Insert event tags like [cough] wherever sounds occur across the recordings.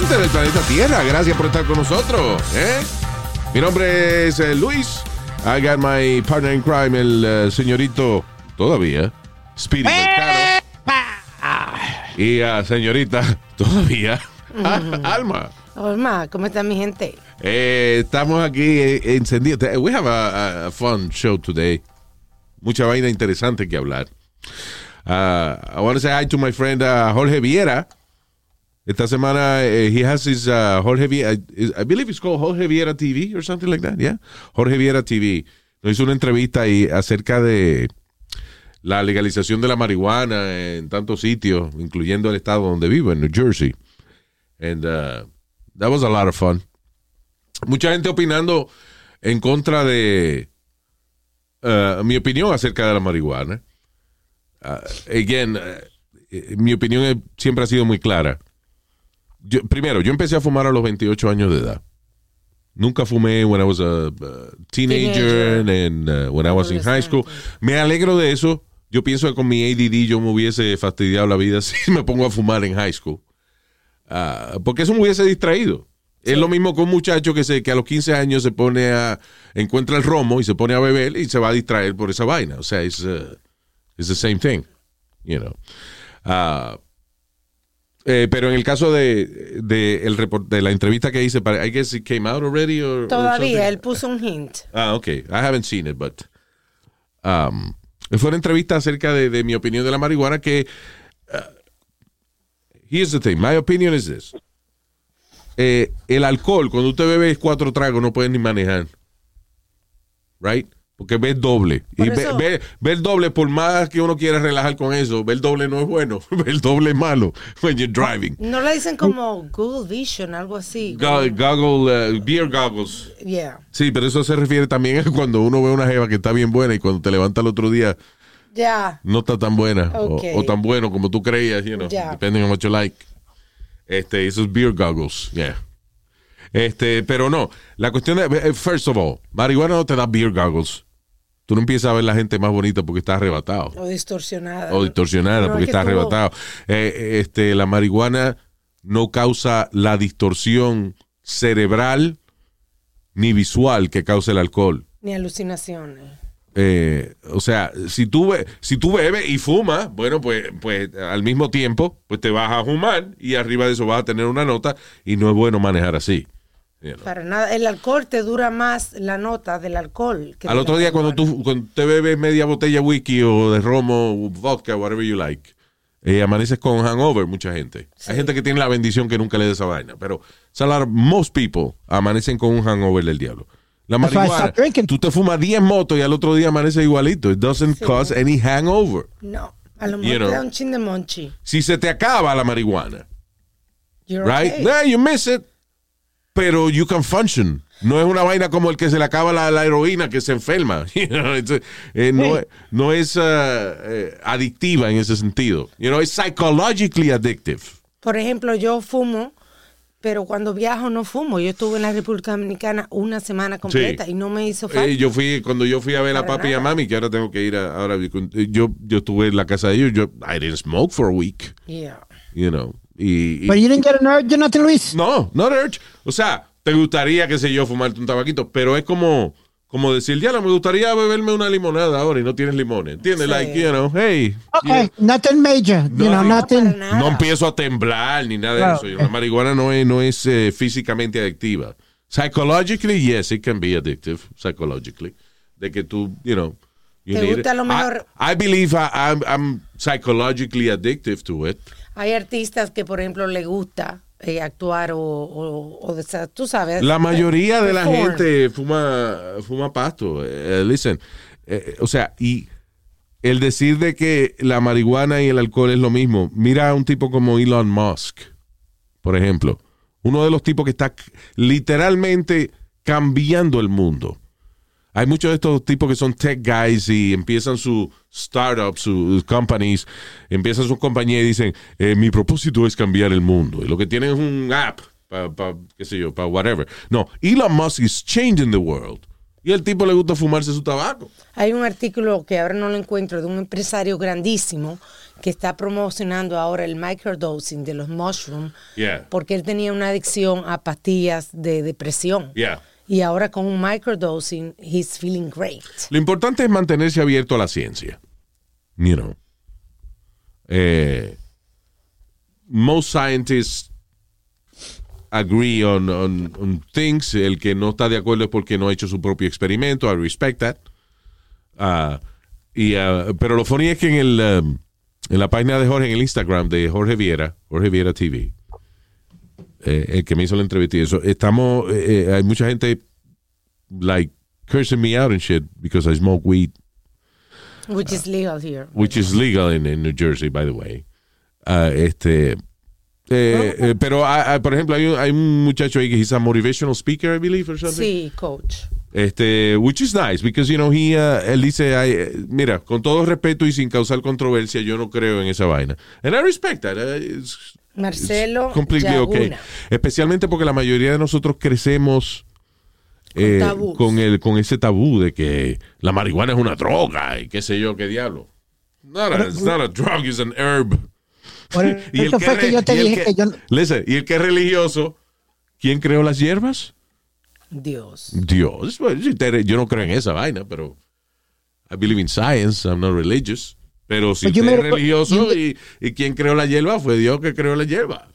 Residente del planeta Tierra, gracias por estar con nosotros. ¿eh? Mi nombre es eh, Luis. I got my partner in crime, el eh, señorito, todavía, Speedy Mercado. Y a señorita, [laughs] todavía, Alma. Olma, ¿cómo está mi gente? Eh, estamos aquí eh, encendidos. We have a, a fun show today. Mucha vaina interesante que hablar. Uh, I want to say hi to my friend uh, Jorge Viera. Esta semana eh, he has his uh, Jorge Viera, I believe it's called Jorge Viera TV or something like that, yeah. Jorge Viera TV. Nos hizo una entrevista ahí acerca de la legalización de la marihuana en tantos sitios, incluyendo el estado donde vivo, en New Jersey. And uh, that was a lot of fun. Mucha gente opinando en contra de uh, mi opinión acerca de la marihuana. Uh, again, uh, mi opinión siempre ha sido muy clara. Yo- primero, yo empecé a fumar a los 28 años de edad. Nunca fumé when I was a uh, teenager, Teenager. and uh, when I was in high school. Me alegro de eso. Yo pienso que con mi ADD yo me hubiese fastidiado la vida [laughs] si me pongo a fumar en high school. Ah, porque eso me hubiese distraído. Es lo mismo que un muchacho que, se, que a los 15 años se pone a. encuentra el romo y se pone a beber y se va a distraer por esa vaina. O sea, es uh, it's the same thing. You know. Eh, pero en el caso de, de, el report- de la entrevista que hice, para, I guess it came out already or, Todavía, él puso un hint. Ah, ok. I haven't seen it, but. Um, fue una entrevista acerca de, de mi opinión de la marihuana que. uh, here's the thing. My opinion is this. Eh, el alcohol, cuando usted bebe cuatro tragos, no puede ni manejar. Right? Porque ve el doble. Por y eso- ve- ve el doble, por más que uno quiera relajar con eso, ver doble no es bueno. [laughs] Ver el doble es malo when you're driving. No le dicen como Google Vision, algo así. Go- Goggle, uh, beer goggles. Yeah. Sí, pero eso se refiere también a cuando uno ve una jeva que está bien buena y cuando te levanta el otro día Ya. no está tan buena o- tan bueno como tú creías, you know, Ya. depending on what you like. Este, esos beer goggles, yeah. Este, pero no, la cuestión de, eh, first of all, marihuana no te da beer goggles. Tú no empiezas a ver la gente más bonita porque está arrebatado O distorsionada. o distorsionada No, porque es que está arrebatado. Eh, este, la marihuana no causa la distorsión cerebral ni visual que causa el alcohol. Ni alucinaciones. Eh, o sea, si tú, si tú bebes y fumas, bueno, pues, pues al mismo tiempo, pues te vas a fumar y arriba de eso vas a tener una nota y no es bueno manejar así. You know. Para nada. El alcohol te dura más la nota del alcohol. que Al otro día cuando tú cuando te bebes media botella de whisky o de romo, o vodka, whatever you like, eh, amaneces con hangover, mucha gente. Hay gente que tiene la bendición que nunca le dé esa vaina, pero of- most people amanecen con un hangover del diablo. La marihuana, tú te fumas 10 motos y al otro día amaneces igualito. It doesn't cause any hangover. No. A lo You mejor know. te da un chin de monchi. Si se te acaba la marihuana, You're right? okay. Yeah, you miss it, pero you can function. No es una vaina como el que se le acaba la, la heroína que se enferma. [laughs] You know, it's, eh, no, Sí. no es uh, eh, adictiva en ese sentido. You know, it's psychologically addictive. Por ejemplo, yo fumo, pero cuando viajo no fumo. Yo estuve en la República Dominicana una semana completa y no me hizo falta. Eh, yo fui cuando yo fui a ver a papi y a mami que ahora tengo que ir a, ahora yo yo estuve en la casa de ellos yo I didn't smoke for a week Yeah. you know y, y- But you didn't get an urge nothing, Luis? No, no urge. O sea, te gustaría, qué sé yo, fumarte un tabaquito, pero es como, como decir, ya no me gustaría beberme una limonada ahora y no tienes limones. ¿Entiendes? Sí. Like, you know, hey. Okay, nothing major. No, you know, nothing. No empiezo a temblar ni nada de eso. La marihuana no es, no es eh, físicamente adictiva. Psychologically, yes, it can be addictive, psychologically. De que tú, you know, you Te gusta it. lo mejor- I, I believe I, I'm, I'm psychologically addictive to it. Hay artistas que, por ejemplo, le gusta eh, actuar o, o, o esa- tú sabes. La mayoría de la gente fuma, fuma pasto. Eh, listen, eh, o sea, y el decir de que la marihuana y el alcohol es lo mismo. Mira a un tipo como Elon Musk, por ejemplo, Uno de los tipos que está literalmente cambiando el mundo. Hay muchos de estos tipos que son tech guys y empiezan su startups, sus companies, empiezan sus compañías y dicen, eh, mi propósito es cambiar el mundo. Y lo que tienen es un app, para, qué sé yo, para whatever. No, Elon Musk is changing the world. Y al tipo le gusta fumarse su tabaco. Hay un artículo que ahora no lo encuentro de un empresario grandísimo que está promocionando ahora el microdosing de los mushrooms Yeah. porque él tenía una adicción a pastillas de depresión. Yeah. Y ahora con un microdosing, he's feeling great. Lo importante es mantenerse abierto a la ciencia. You know. Eh, most scientists agree on, on, on things. El que no está de acuerdo es porque no ha hecho su propio experimento. I respect that. Ah, y, ah, pero lo funny es que en, el, um, en la página de Jorge, en el Instagram de Jorge Viera, Jorge Viera TV, eh, el que me hizo la entrevista y eso, estamos, eh, eh, hay mucha gente, like, cursing me out and shit because I smoke weed, Which is legal here. which is legal in, in New Jersey, by the way. Ah, este, eh, eh, pero, ah, ah, por ejemplo, hay un, hay un muchacho ahí que he's a motivational speaker, I believe, or something. Sí, coach. Este, which is nice, because, you know, he, uh, él dice, mira, con todo respeto y sin causar controversia, yo no creo en esa vaina. And I respect that. uh, it's- Marcelo it's completely okay. Yaguna. Especialmente porque la mayoría de nosotros crecemos Con eh, con, el, con ese tabú de que la marihuana es una droga y qué sé yo, qué diablo. Not a, it's not a drug, it's an herb. [laughs] Y el fue que yo te dije que yo... Listen, y el que es religioso, ¿quién creó las hierbas? Dios. Dios. Bueno, Yo no creo en esa vaina, pero I believe in science, I'm not religious. Pero si you usted es made a- religioso y, y quien creó la hierba fue Dios que creó la hierba.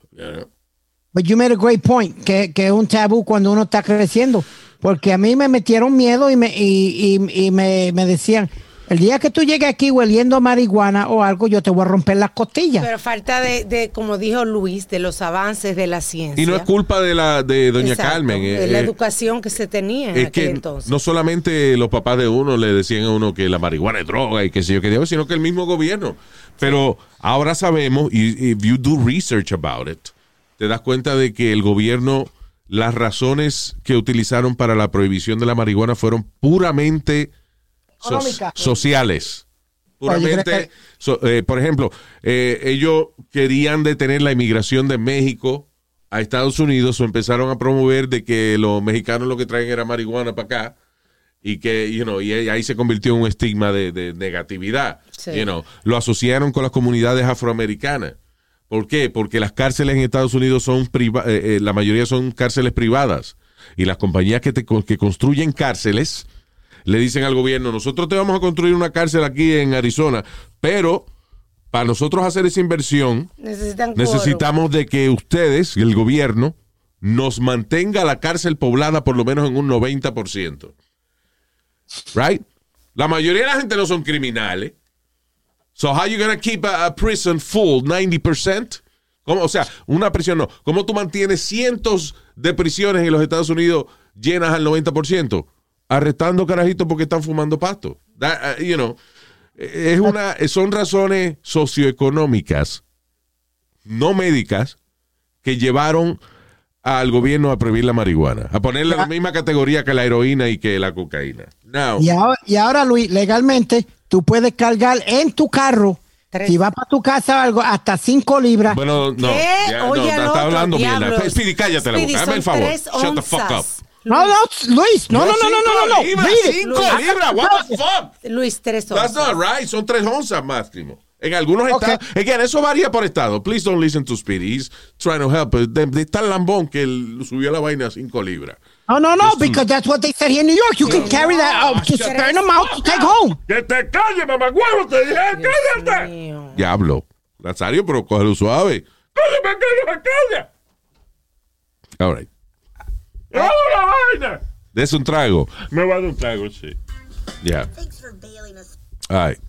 But you made a great point, que, que es un tabú cuando uno está creciendo. Porque a mí me metieron miedo y me, y, y- y me, me decían, el día que tú llegues aquí hueliendo a marihuana o algo, yo te voy a romper las costillas. Pero falta de, de, como dijo Luis, de los avances de la ciencia. Y no es culpa de la de doña Exacto, Carmen. de eh, la eh, educación que se tenía en es aquel que entonces. no solamente los papás de uno le decían a uno que la marihuana es droga y que sé yo qué diablo, sino que el mismo gobierno. Pero ahora sabemos, y if you do research about it, te das cuenta de que el gobierno, las razones que utilizaron para la prohibición de la marihuana fueron puramente so- sociales. ¿crees Puramente, so- eh, por ejemplo, eh, ellos querían detener la inmigración de México a Estados Unidos o empezaron a promover de que los mexicanos lo que traen era marihuana para acá y que, you know, y ahí se convirtió en un estigma de, de negatividad. Sí. You know. Lo asociaron con las comunidades afroamericanas. ¿Por qué? Porque las cárceles en Estados Unidos son priva- eh, eh, la mayoría son cárceles privadas y las compañías que, te, que construyen cárceles le dicen al gobierno, nosotros te vamos a construir una cárcel aquí en Arizona, pero para nosotros hacer esa inversión necesitamos de que ustedes, el gobierno, nos mantenga la cárcel poblada por lo menos en un 90%. Right? La mayoría de la gente no son criminales. So how you gonna keep a, a prison full 90%? ¿Cómo? O sea, una prisión no. ¿Cómo tú mantienes cientos de prisiones en los Estados Unidos llenas al 90%? Arrestando carajitos porque están fumando pasto. That, uh, you know, es una, son razones socioeconómicas, no médicas, que llevaron al gobierno a prohibir la marihuana, a ponerla en la misma categoría que la heroína y que la cocaína. Now, Y ahora, y ahora, Luis, legalmente, tú puedes cargar en tu carro, si vas para tu casa o algo, hasta 5 libras. bueno, no, ¿Qué? ya, no, Oye, está hablando diablos. mierda. Speedy, cállate la Speedy, boca, dame el favor. Shut the fuck up. No, no, Luis, no, no, no, no, no, no, no. Libras, it. cinco Luis. libras, what the fuck? Luis, tres That's onzas. not right. Son tres onzas máximo. En algunos Ok. estados. Again, eso varía por estado. Please don't listen to Speedy. He's trying to help. De, tan lambón que subió la vaina a cinco libras. No, no, no, because that's what they said here in New York. You can carry that out, just shut burn up. them out to take home. ¡Que te calle, mamagüevo! ¡Te dije, cállate! Diablo. Nazario, pero cógelo suave. ¡Cállame, cállame, cállame! All right. ¡Oh, la [laughs] vaina! Des un trago. Me va a dar un trago, sí. Ya. All right.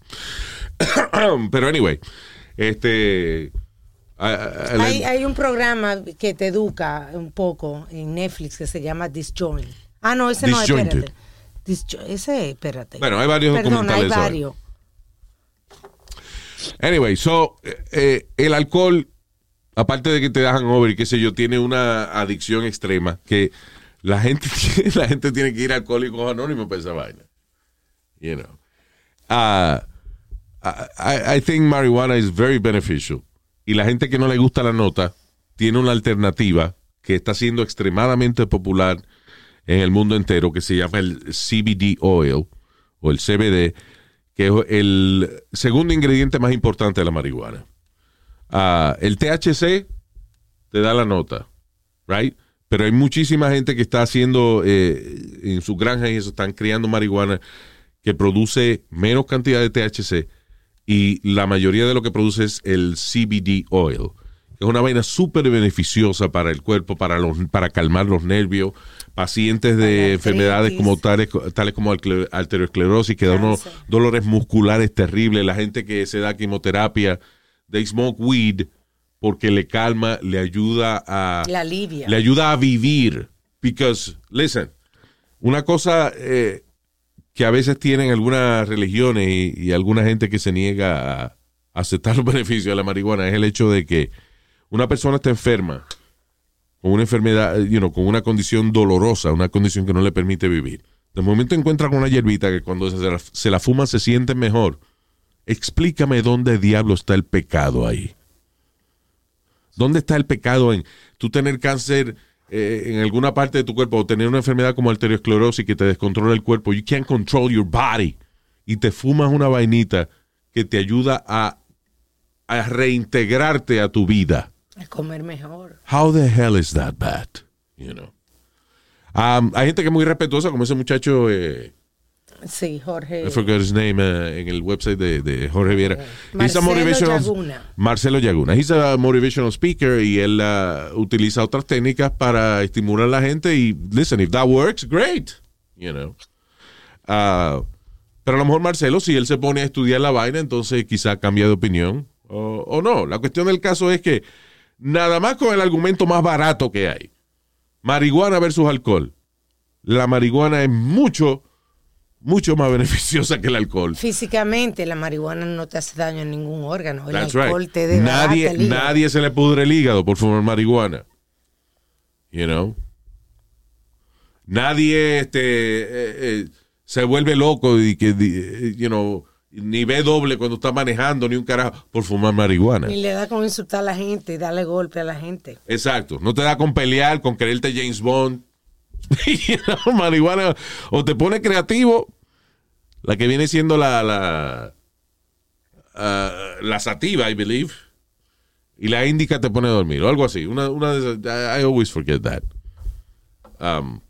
[coughs] pero anyway, este. a- a- a- Hay, hay un programa que te educa un poco en Netflix que se llama Disjoint. Ah, no, ese no es, Disjointed. espérate. Disjo- ese, espérate. Bueno, hay varios Perdón, hay documentales hoy. varios. Anyway, so, eh, eh, el alcohol aparte de que te dejan over y qué sé yo, tiene una adicción extrema que la gente, [laughs] la gente tiene que ir a Alcohólicos Anónimos para esa vaina. You know. Uh, I, I think marijuana is very beneficial. Y la gente que no le gusta la nota tiene una alternativa que está siendo extremadamente popular en el mundo entero que se llama el CBD oil o el CBD, que es el segundo ingrediente más importante de la marihuana. Ah, el THC te da la nota, right? Pero hay muchísima gente que está haciendo eh, en sus granjas y eso, están criando marihuana que produce menos cantidad de THC y la mayoría de lo que produce es el CBD oil. que Es una vaina súper beneficiosa para el cuerpo, para, los, para calmar los nervios, pacientes de enfermedades como tales, tales como arteriosclerosis, que da unos dolores musculares terribles, la gente que se da quimioterapia, they smoke weed porque le calma, le ayuda a La alivia. le ayuda a vivir. Because, listen, una cosa eh, que a veces tienen algunas religiones y, y alguna gente que se niega a aceptar [laughs] los beneficios de la marihuana es el hecho de que una persona está enferma con una enfermedad, you know, con una condición dolorosa, una condición que no le permite vivir. De momento encuentra con una hierbita que cuando se la, se la fuma se siente mejor. Explícame dónde diablo está el pecado ahí. ¿Dónde está el pecado en tú tener cáncer eh, en alguna parte de tu cuerpo o tener una enfermedad como arteriosclerosis que te descontrola el cuerpo? You can't control your body. Y te fumas una vainita que te ayuda a, a reintegrarte a tu vida. A comer mejor. How the hell is that bad? You know. Um, hay gente que es muy respetuosa, como ese muchacho, eh, Sí, Jorge. I forgot his name, eh, en el website de, de Jorge Viera. Marcelo motivational- Yaguna. Marcelo Yaguna. He's a motivational speaker y él uh, utiliza otras técnicas para estimular a la gente y, listen, if that works, great. You know. Uh, pero a lo mejor Marcelo, si él se pone a estudiar la vaina, entonces quizá cambia de opinión o, o no. La cuestión del caso es que nada más con el argumento más barato que hay, marihuana versus alcohol, la marihuana es mucho, mucho más [laughs] beneficiosa que el alcohol. Físicamente, la marihuana no te hace daño a ningún órgano. El That's alcohol right. te Nadie, el nadie se le pudre el hígado por fumar marihuana. You know? Nadie este, eh, eh, se vuelve loco y que, eh, you know, ni ve doble cuando está manejando, ni un carajo, por fumar marihuana. Ni le da con insultar a la gente y darle golpe a la gente. Exacto. No te da con pelear, con creerte James Bond. [laughs] You know, marihuana. O te pone creativo. La que viene siendo la la, ah, sativa, I believe. Y la índica te pone a dormir. O algo así. Una, una I always forget that. Um,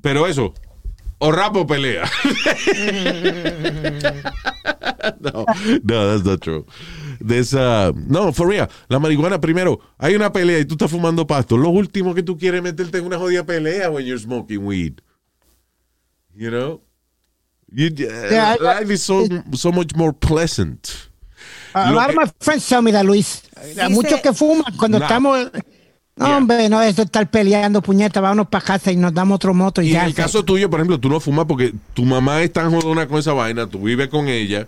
pero eso. O rapo pelea. [laughs] no, no, that's not true. Uh, no, for real. La marihuana, primero, hay una pelea y tú estás fumando pasto. Lo último que tú quieres es meterte en una jodida pelea when you're smoking weed. You know? You, uh, Yeah, I- life is so, so much more pleasant. A Lo lot of my friends tell me that, Luis. Hay muchos que fuman cuando No. estamos... No, Yeah. hombre, no, esto estar peleando, puñeta, vámonos para casa y nos damos otro moto y, Y ya. en el caso tuyo, por ejemplo, tú no fumas porque tu mamá es tan jodona con esa vaina, tú vives con ella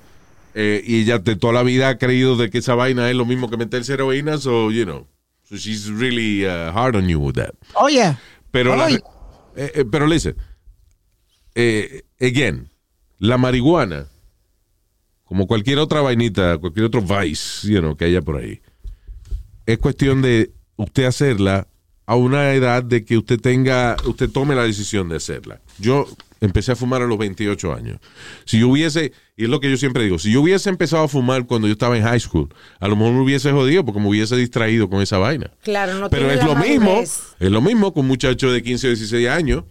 eh, y ella de toda la vida ha creído de que esa vaina es lo mismo que meterse heroína, so, you know, so she's really uh, hard on you with that. Oye, Pero, la- Oye. eh, eh, pero listen, eh, again, la marihuana, como cualquier otra vainita, cualquier otro vice, you know, que haya por ahí, es cuestión de usted hacerla a una edad de que usted tenga, usted tome la decisión de hacerla. Yo empecé a fumar a los 28 años. Si yo hubiese, y es lo que yo siempre digo, si yo hubiese empezado a fumar cuando yo estaba en high school, a lo mejor me hubiese jodido porque me hubiese distraído con esa vaina. Claro, no Pero es lo mismo, es lo mismo con un muchacho de 15 o 16 años,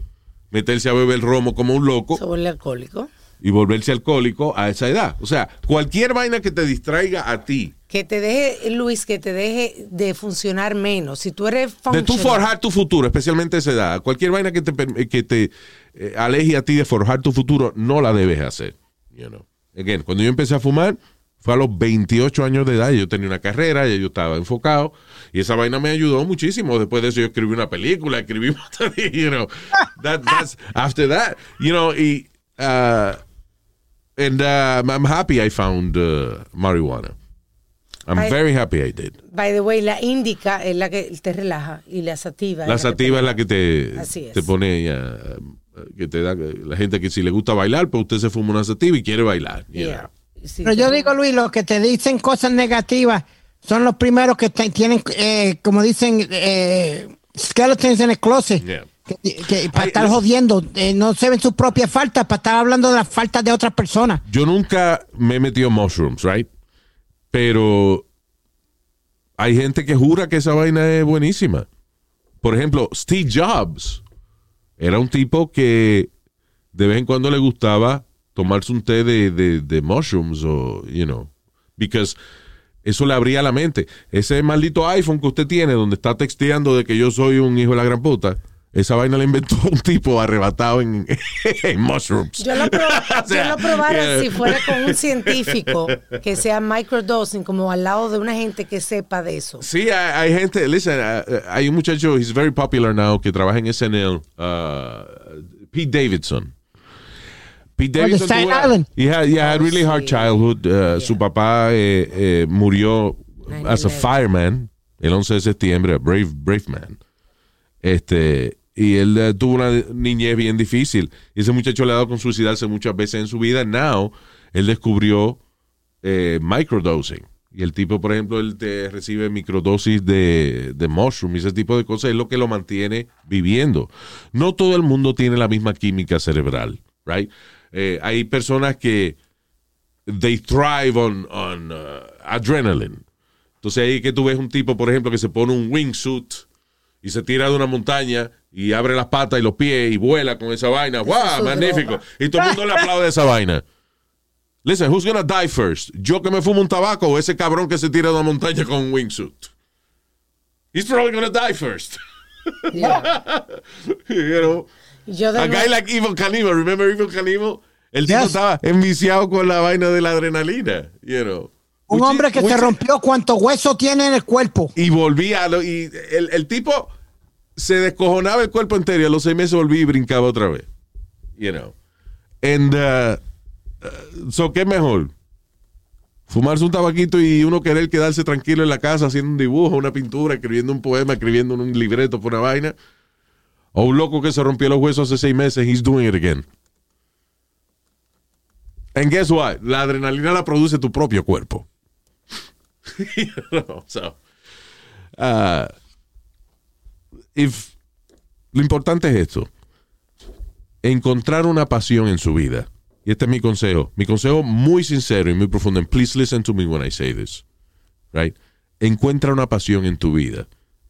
meterse a beber romo como un loco Se vuelve alcohólico. Y volverse alcohólico a esa edad. O sea, cualquier vaina que te distraiga a ti, Que te deje, Luis, que te deje de funcionar menos. Si tú eres de tú forjar tu futuro, especialmente a esa edad, cualquier vaina que te, perm- que te eh, aleje a ti de forjar tu futuro, no la debes hacer. You know. Again, cuando yo empecé a fumar, fue a los 28 años de edad, yo tenía una carrera, yo estaba enfocado, y esa vaina me ayudó muchísimo. Después de eso yo escribí una película, [laughs] escribí, you know, that, that's after that, you know, y, uh, and uh, I'm happy I found uh, marijuana. I'm Ay. very happy I did. By the way, la índica es la que te relaja y la sativa. La es que sativa te es la que te, Así es. te pone ya, que te da la gente que si le gusta bailar, pues usted se fuma una sativa y quiere bailar. Yeah. Sí, Pero yo digo, Luis, los que te dicen cosas negativas son los primeros que te- tienen, eh, como dicen, eh, skeletons en el closet. Yeah. Que, que para Ay, estar es- jodiendo, eh, no se ven sus propias faltas, para estar hablando de las faltas de otras personas. Yo nunca me he metido mushrooms, right? Pero hay gente que jura que esa vaina es buenísima. Por ejemplo, Steve Jobs era un tipo que de vez en cuando le gustaba tomarse un té de, de, de mushrooms o, you know, because eso le abría la mente. Ese maldito iPhone que usted tiene donde está texteando de que yo soy un hijo de la gran puta, esa vaina la inventó [laughs] un tipo arrebatado en, [laughs] en mushrooms. Yo lo, pro- [laughs] O sea, yo lo probara yeah. si fuera con un científico que sea microdosing, como al lado de una gente que sepa de eso. Sí, hay, hay gente, listen, uh, hay un muchacho, he's very popular now, que trabaja en SNL, uh, Pete Davidson. Pete Oh, Davidson Staten tuvo- Island. he had, yeah, had really hard childhood. Uh, Su papá eh, eh, murió as a 9/11. fireman el 11 de septiembre, brave, brave man. Este, y él eh, tuvo una niñez bien difícil. Y ese muchacho le ha dado con suicidarse muchas veces en su vida. Now, él descubrió eh, microdosing. Y el tipo, por ejemplo, él te recibe microdosis de, de mushroom y ese tipo de cosas es lo que lo mantiene viviendo. No todo el mundo tiene la misma química cerebral, right? Eh, hay personas que they thrive on, on uh, adrenaline. Entonces ahí que tú ves un tipo, por ejemplo, que se pone un wingsuit y se tira de una montaña y abre las patas y los pies y vuela con esa vaina. ¡Wow! es Magnífico. droga. Y todo el mundo le aplaude esa vaina. Listen, who's gonna die first? ¿Yo que me fumo un tabaco o ese cabrón que se tira de una montaña con un wingsuit? He's probably gonna die first. [laughs] Yeah. [laughs] you know? Yo de A guy like Evil Cannibal, remember Evil Cannibal? El tipo Yes. estaba enviciado con la vaina de la adrenalina, you know. Un hombre que se rompió cuánto hueso tiene en el cuerpo. y volvía a lo- y el, el tipo se descojonaba el cuerpo entero y a los seis meses volvía y brincaba otra vez. You know. And, uh, uh, so, ¿qué mejor? Fumarse un tabaquito y uno querer quedarse tranquilo en la casa haciendo un dibujo, una pintura, escribiendo un poema, escribiendo un libreto por una vaina. O un loco que se rompió los huesos hace seis meses, he's doing it again. And guess what? La adrenalina la produce tu propio cuerpo. [laughs] Uh, lo importante es esto. Encontrar una pasión en su vida. Y este es mi consejo. Mi consejo muy sincero y muy profundo. Please listen to me when I say this. Right? Encuentra una pasión en tu vida.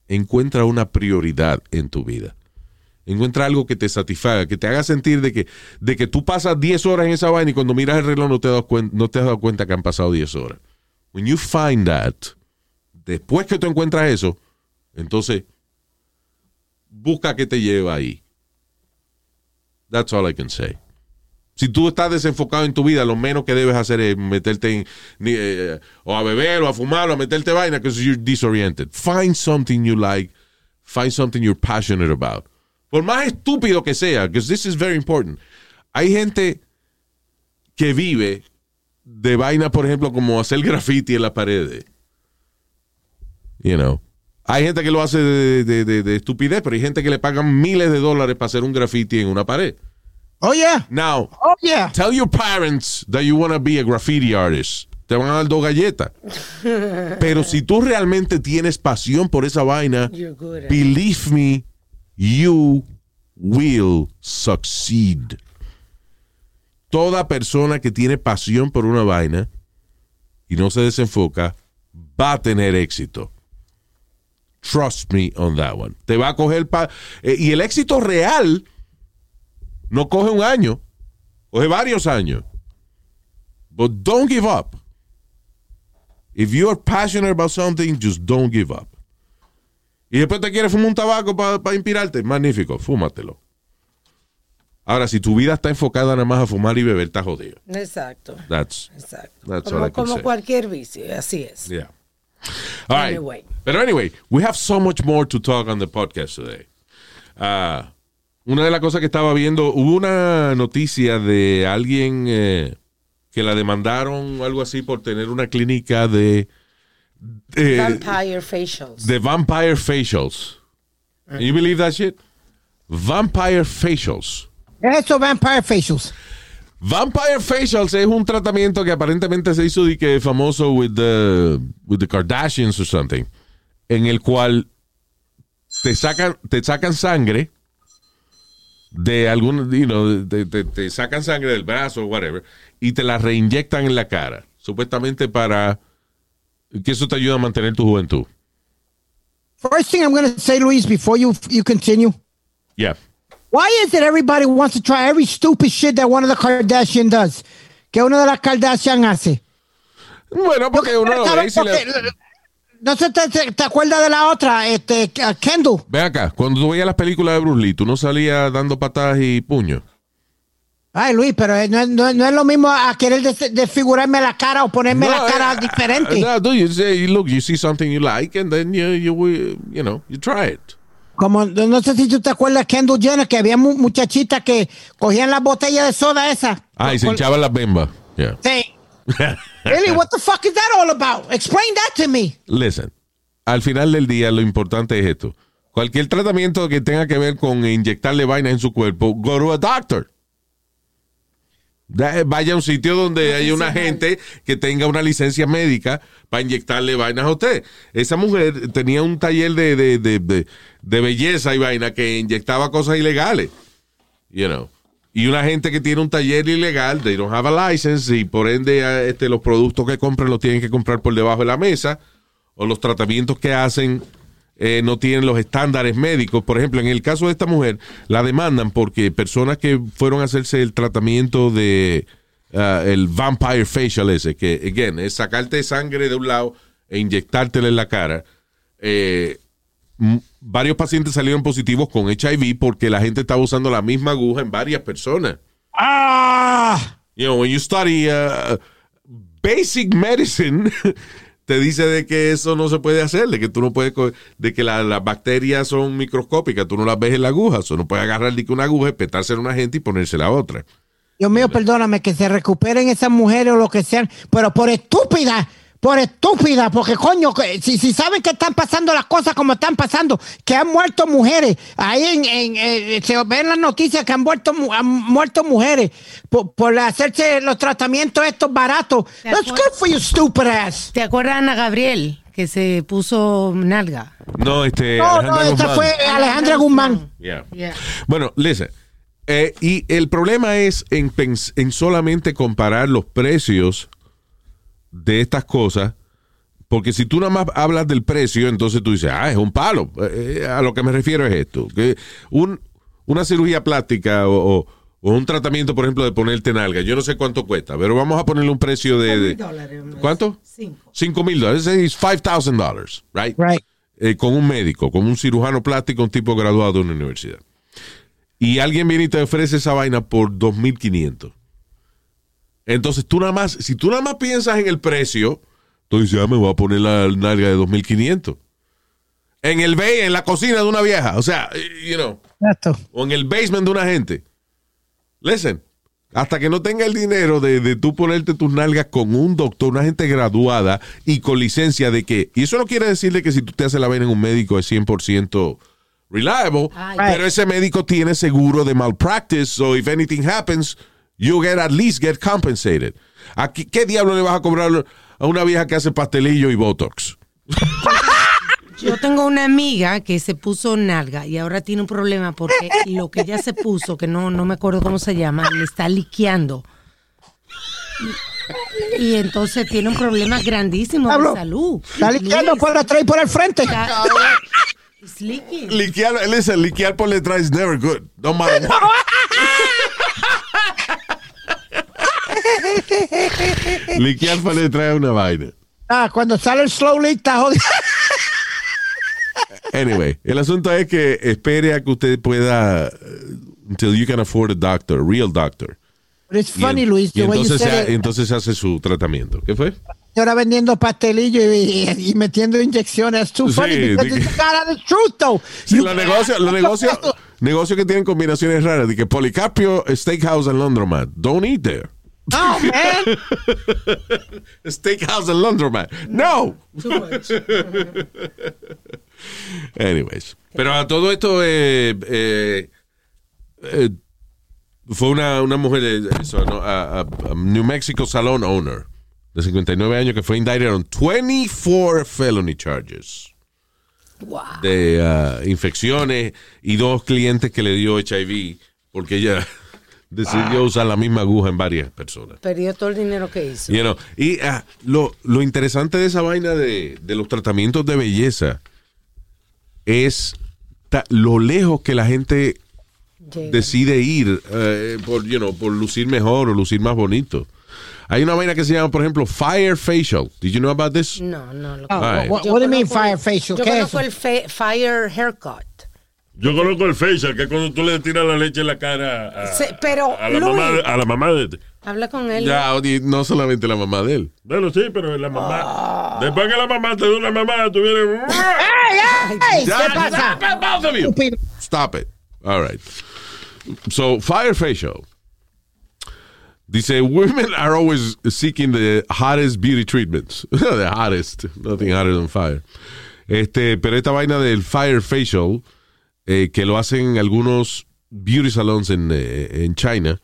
Encuentra una prioridad en tu vida. Encuentra algo que te satisfaga, que te haga sentir de que, de que tú pasas 10 horas en esa vaina y cuando miras el reloj no te, das cuen- no te has dado cuenta que han pasado 10 horas. When you find that, después que tú encuentras eso, entonces busca qué te lleva ahí. That's all I can say. Si tú estás desenfocado en tu vida, lo menos que debes hacer es meterte en, ni- eh, o a beber o a fumar o a meterte vaina because you're disoriented. Find something you like. Find something you're passionate about. Por más estúpido que sea, because this is very important. Hay gente que vive de vaina, por ejemplo, como hacer graffiti en las paredes. You know. Hay gente que lo hace de, de- de- de estupidez, pero hay gente que le pagan miles de dólares para hacer un graffiti en una pared. Oh, yeah. Now, Oh, yeah. tell your parents that you want to be a graffiti artist. Te van a dar dos galletas. [laughs] Pero si tú realmente tienes pasión por esa vaina, believe me, you will succeed. Toda persona que tiene pasión por una vaina y no se desenfoca va a tener éxito. Trust me on that one. Te va a coger pa eh, y el éxito real no coge un año, coge varios años. But don't give up. If you're passionate about something, just don't give up. Y después te quieres fumar un tabaco para inspirarte, magnífico, fúmatelo. Ahora, si tu vida está enfocada nada más a fumar y beber, estás jodido. Exacto. That's, Exacto. That's como como cualquier vicio, así es. yeah. All right. Anyway. Pero anyway, we have so much more to talk on the podcast today. Ah, una de las cosas que estaba viendo, hubo una noticia de alguien eh, que la demandaron o algo así por tener una clínica de Vampire facials. de vampire facials. Can you believe that shit? Vampire facials. Eso, vampire facials. Vampire facials es un tratamiento que aparentemente se hizo de que famoso with the, with the Kardashians or something, en el cual te sacan, te sacan sangre de algún, you know, te, te- te sacan sangre del brazo o whatever, y te la reinyectan en la cara, supuestamente para que eso te ayuda a mantener tu juventud. First thing I'm going to say, Luis, before you you continue, Yeah. Why is it everybody wants to try every stupid shit that one of the Kardashian does? Que una de las Kardashian hace. Bueno, porque uno lo ve y se le- Porque- No sé, te, te- te acuerdas de la otra, este, Kendall. Ve acá, cuando tú veías las películas de Bruce Lee, tú no salías dando patadas y puños. Ay, Luis, pero no, es- no es- no es lo mismo a querer des- desfigurarme la cara o ponerme la No, cara eh, diferente. No, do you say, look, you see something you like, and then you, you, you know, you try it. Como, no sé si tú te acuerdas de Kendall Jenner, que había mu- muchachitas que cogían las botellas de soda esa. Ah, y se hinchaban las bembas. Yeah. Sí. [laughs] Really, what the fuck is that all about? Explain that to me. Listen, al final del día lo importante es esto. Cualquier tratamiento que tenga que ver con inyectarle vainas en su cuerpo, go to a doctor. Da- Vaya a un sitio donde haya una gente que tenga una licencia médica para inyectarle vainas a usted. Esa mujer tenía un taller de, de, de, de- belleza y vaina que inyectaba cosas ilegales. You know. Y una gente que tiene un taller ilegal, they don't have a license y por ende eh, este, los productos que compran los tienen que comprar por debajo de la mesa o los tratamientos que hacen eh, no tienen los estándares médicos. Por ejemplo, en el caso de esta mujer, la demandan porque personas que fueron a hacerse el tratamiento de ah, el vampire facial ese, que, again, es sacarte sangre de un lado e inyectártela en la cara. eh, varios pacientes salieron positivos con HIV porque la gente estaba usando la misma aguja en varias personas. Ah, You know, when you study uh, basic medicine, [laughs] te dice de que eso no se puede hacer, de que tú no puedes, de que la- las bacterias son microscópicas, tú no las ves en la aguja, o no puedes agarrar de que una aguja, petársela a una gente y ponérsela a otra. Dios mío, perdóname, que se recuperen esas mujeres o lo que sean, pero por estúpida, por estúpida, porque coño, si, si saben que están pasando las cosas como están pasando, que han muerto mujeres, ahí en, en, eh, se ven las noticias que han muerto, mu- han muerto mujeres por, por hacerse los tratamientos estos baratos. ¿Te That's good for you, stupid ass. ¿Te acuerdas de Ana Gabriel? Que se puso nalga. No, este. No, no, esa Guzmán. fue Alejandra Guzmán. Yeah. Yeah. Bueno, listen. eh, y el problema es en, en solamente comparar los precios de estas cosas, porque si tú nada más hablas del precio, entonces tú dices, ah, es un palo. Eh, eh, a lo que me refiero es esto, que un, una cirugía plástica o, o- o un tratamiento, por ejemplo, de ponerte nalga, yo no sé cuánto cuesta, pero vamos a ponerle un precio de... de- dólares, hombre. ¿Cuánto? Cinco. Cinco mil dólares, es five thousand dollars, right? Right. eh, con un médico, con un cirujano plástico, un tipo graduado de una universidad. Y alguien viene y te ofrece esa vaina por 2.500. Entonces tú nada más, si tú nada más piensas en el precio, tú dices, ah, me voy a poner la nalga de 2.500. En el bay, en la cocina de una vieja, o sea, you know, Exacto. o en el basement de una gente. Listen, hasta que no tenga el dinero de, de tú ponerte tus nalgas con un doctor, una gente graduada y con licencia de que, y eso no quiere decirle que si tú te haces la vaina en un médico es 100% reliable, Ay. pero ese médico tiene seguro de malpractice, so if anything happens, you get at least get compensated. Aquí, ¿Qué diablo le vas a cobrar a una vieja que hace pastelillo y botox? Yo tengo una amiga que se puso nalga y ahora tiene un problema porque lo que ella se puso, que no, no me acuerdo cómo se llama, le está liqueando. Y, y entonces tiene un problema grandísimo Pablo, de salud. Está liqueando Luis, por atrás y por el frente. está-. Liquear, listen, liquear por detrás is never good. No matter [laughs] what. Liquear por detrás es una vaina. Ah, cuando sale el slow leak, está jodido. Anyway, el asunto es que espere a que usted pueda, uh, until you can afford a doctor, a real doctor. But it's Y funny, Luis, y entonces, se, it. entonces hace su tratamiento. ¿Qué fue? Ahora vendiendo pastelillos y, y- y metiendo inyecciones. It's too Sí, funny because it's the truth, though. Sí, los negocios, los negocios, negocios que tienen combinaciones raras, de que Policarpio, Steakhouse en Laundromat, don't eat there. No, man. [laughs] Steakhouse and laundromat. No. Too much. [laughs] Anyways. Pero a todo esto eh, eh, eh, fue una, una mujer, eh, eso, ¿no? a, a- a New Mexico salon owner de 59 años que fue indicted on 24 felony charges Wow. de ah, infecciones y dos clientes que le dio HIV porque ella decidió usar la misma aguja en varias personas. Perdió todo el dinero que hizo. You know, y ah, lo, lo interesante de esa vaina de, de los tratamientos de belleza es ta- lo lejos que la gente Llega. decide ir eh, por, you know, por lucir mejor o lucir más bonito. Hay una vaina que se llama, por ejemplo, Fire Facial. Did you know about this? No, no. Lo Oh, what, do you mean fire facial? Yo ¿Qué es conozco eso? el fe- fire haircut. Yo conozco el facial, que es cuando tú le tiras la leche en la cara a, Sí, pero, a, la, Luis- mamá, de- a la mamá de... Habla con él. Ya, no solamente la mamá de él. Bueno, sí, pero la mamá... Ah. Después que la mamá te da una mamá, tú vienes... [laughs] Hey, Ya, ¿Qué pasa? stop it. Stop it. All right. So, Fire Facial. Dice, women are always seeking the hottest beauty treatments. [laughs] the hottest. Nothing hotter than fire. Este, pero esta vaina del Fire Facial, eh, que lo hacen algunos beauty salons en, eh, en China,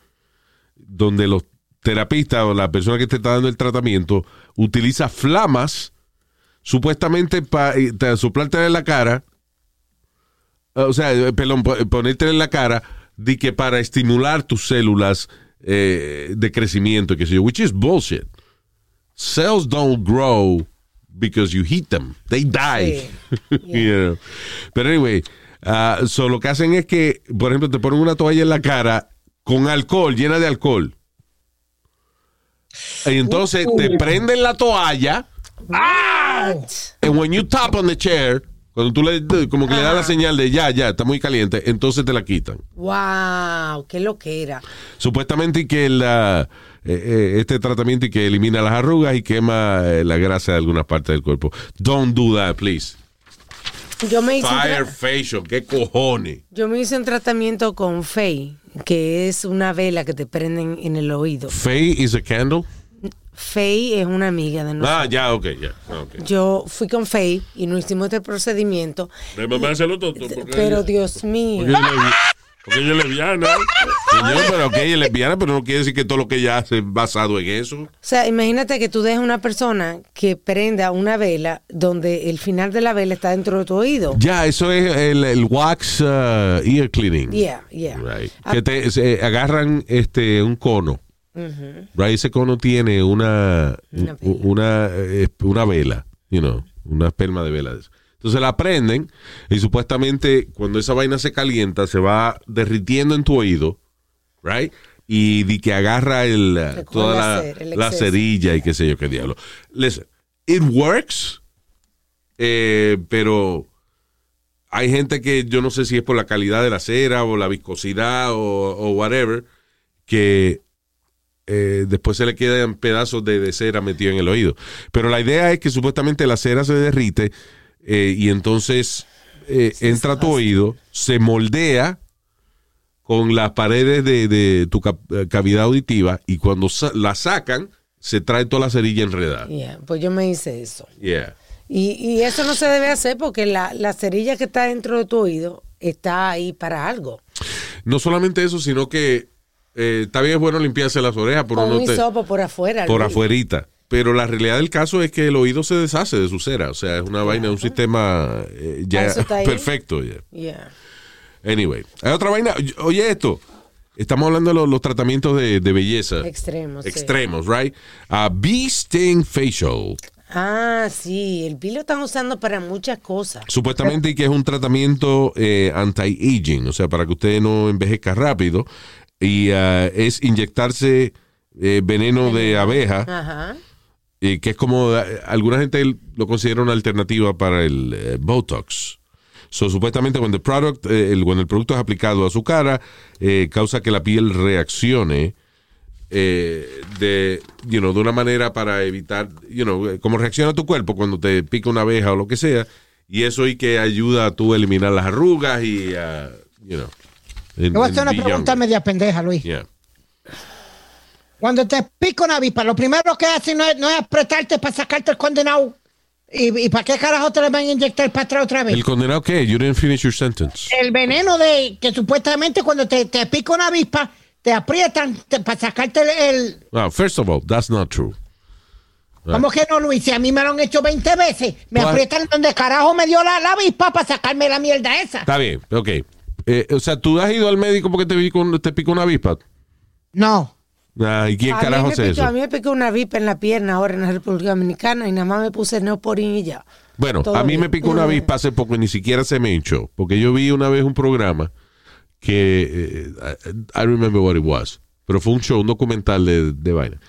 donde los terapistas o la persona que te está dando el tratamiento utiliza flamas supuestamente para soplarte en la cara o sea, eh, perdón, po- ponerte en la cara de que para estimular tus células eh, de crecimiento, que sé yo, which is bullshit. Cells don't grow because you heat them. They die. [laughs] You know. Pero anyway, ah, so lo que hacen es que, por ejemplo, te ponen una toalla en la cara con alcohol, llena de alcohol. Y entonces te prenden la toalla. And when you tap on the chair, cuando tú le, como que le das la señal de ya, ya, está muy caliente, entonces te la quitan. Wow, qué lo que era. Supuestamente que la, eh, eh, este tratamiento y que elimina las arrugas y quema eh, la grasa de algunas partes del cuerpo. Don't do that, please. Yo me hice, Fire facial, qué cojones. yo me hice un tratamiento con Faye, que es una vela que te prenden en el oído. Faye is a candle. Faye es una amiga de nosotros. Ah, ya, ok, ya. ah. Yo fui con Faye y nos hicimos este procedimiento, pero Dios mío. Porque ella es lesbiana. Señor, pero que ella es lesbiana, pero no quiere decir que todo lo que ella hace es basado en eso. O sea, imagínate que tú dejas una persona que prenda una vela donde el final de la vela está dentro de tu oído. Ya, eso es el, el wax uh, ear cleaning. Yeah, yeah. Right. Ah, Que te se agarran este un cono. Right, ese cono tiene una Una una, eh, una vela, you know, una esperma de vela. Entonces la prenden y supuestamente cuando esa vaina se calienta se va derritiendo en tu oído, right? Y di que agarra el, toda la la, el cerilla y qué sé yo qué diablo. Listen, it works, eh, pero hay gente que yo no sé si es por la calidad de la cera o la viscosidad o, o whatever, que eh, después se le quedan pedazos de, de cera metidos en el oído. Pero la idea es que supuestamente la cera se derrite eh, y entonces eh, entra a tu oído, se moldea con las paredes de, de tu eh, cavidad auditiva y cuando sa- la sacan, se trae toda la cerilla enredada. Yeah, pues yo me hice eso. Yeah. Y, y eso no se debe hacer porque la, la cerilla que está dentro de tu oído está ahí para algo. No solamente eso, sino que eh, está bien es bueno limpiarse las orejas, pero Con no un te- por afuera. por afuerita. Pero la realidad del caso es que el oído se deshace de su cera. O sea, es una vaina, un sistema eh, ya perfecto. ya. Yeah. Anyway, hay otra vaina. Oye, esto. Estamos hablando de los, los tratamientos de, de belleza. Extremos, sí. Extremos, right? Uh, Bee Sting Facial. Ah, sí, el pilo lo están usando para muchas cosas. Supuestamente que es un tratamiento eh, anti-aging, o sea, para que usted no envejezca rápido. Y ah, es inyectarse eh, veneno de abeja. Ajá. Eh, que es como eh, alguna gente lo considera una alternativa para el eh, Botox. So, supuestamente cuando el, product, eh, el- cuando el producto es aplicado a su cara, eh, causa que la piel reaccione eh, de, you know, de una manera para evitar, you know, como reacciona tu cuerpo cuando te pica una abeja o lo que sea, y eso y que ayuda a tú a eliminar las arrugas y, a, you know. Voy a hacer una pregunta media pendeja, Luis. Yeah. Cuando te pica una avispa, lo primero que hacen no es, no es apretarte para sacarte el condenado. ¿Y, y para qué carajo te le van a inyectar para atrás otra vez? ¿El condenado qué? You didn't finish your sentence. El veneno de que supuestamente cuando te, te pica una avispa, te aprietan te- para sacarte el, el- Well, first of all, that's not true. ¿Cómo que no, Luis? Si a mí me lo han hecho 20 veces. Me What? aprietan donde carajo me dio la, la avispa para sacarme la mierda esa. Está bien, ok. Eh, o sea, ¿tú has ido al médico porque te picó, te picó una avispa? No. Ah, ¿Y quién A carajo picó- eso? A mí me picó una vipa en la pierna ahora en la República Dominicana y nada más me puse neoporin y ya. Bueno, Todo a mí bien. me picó una avispa hace poco y ni siquiera se me hinchó. Porque yo vi una vez un programa que. eh, I remember what it was. Pero fue un show, un documental de, de vaina.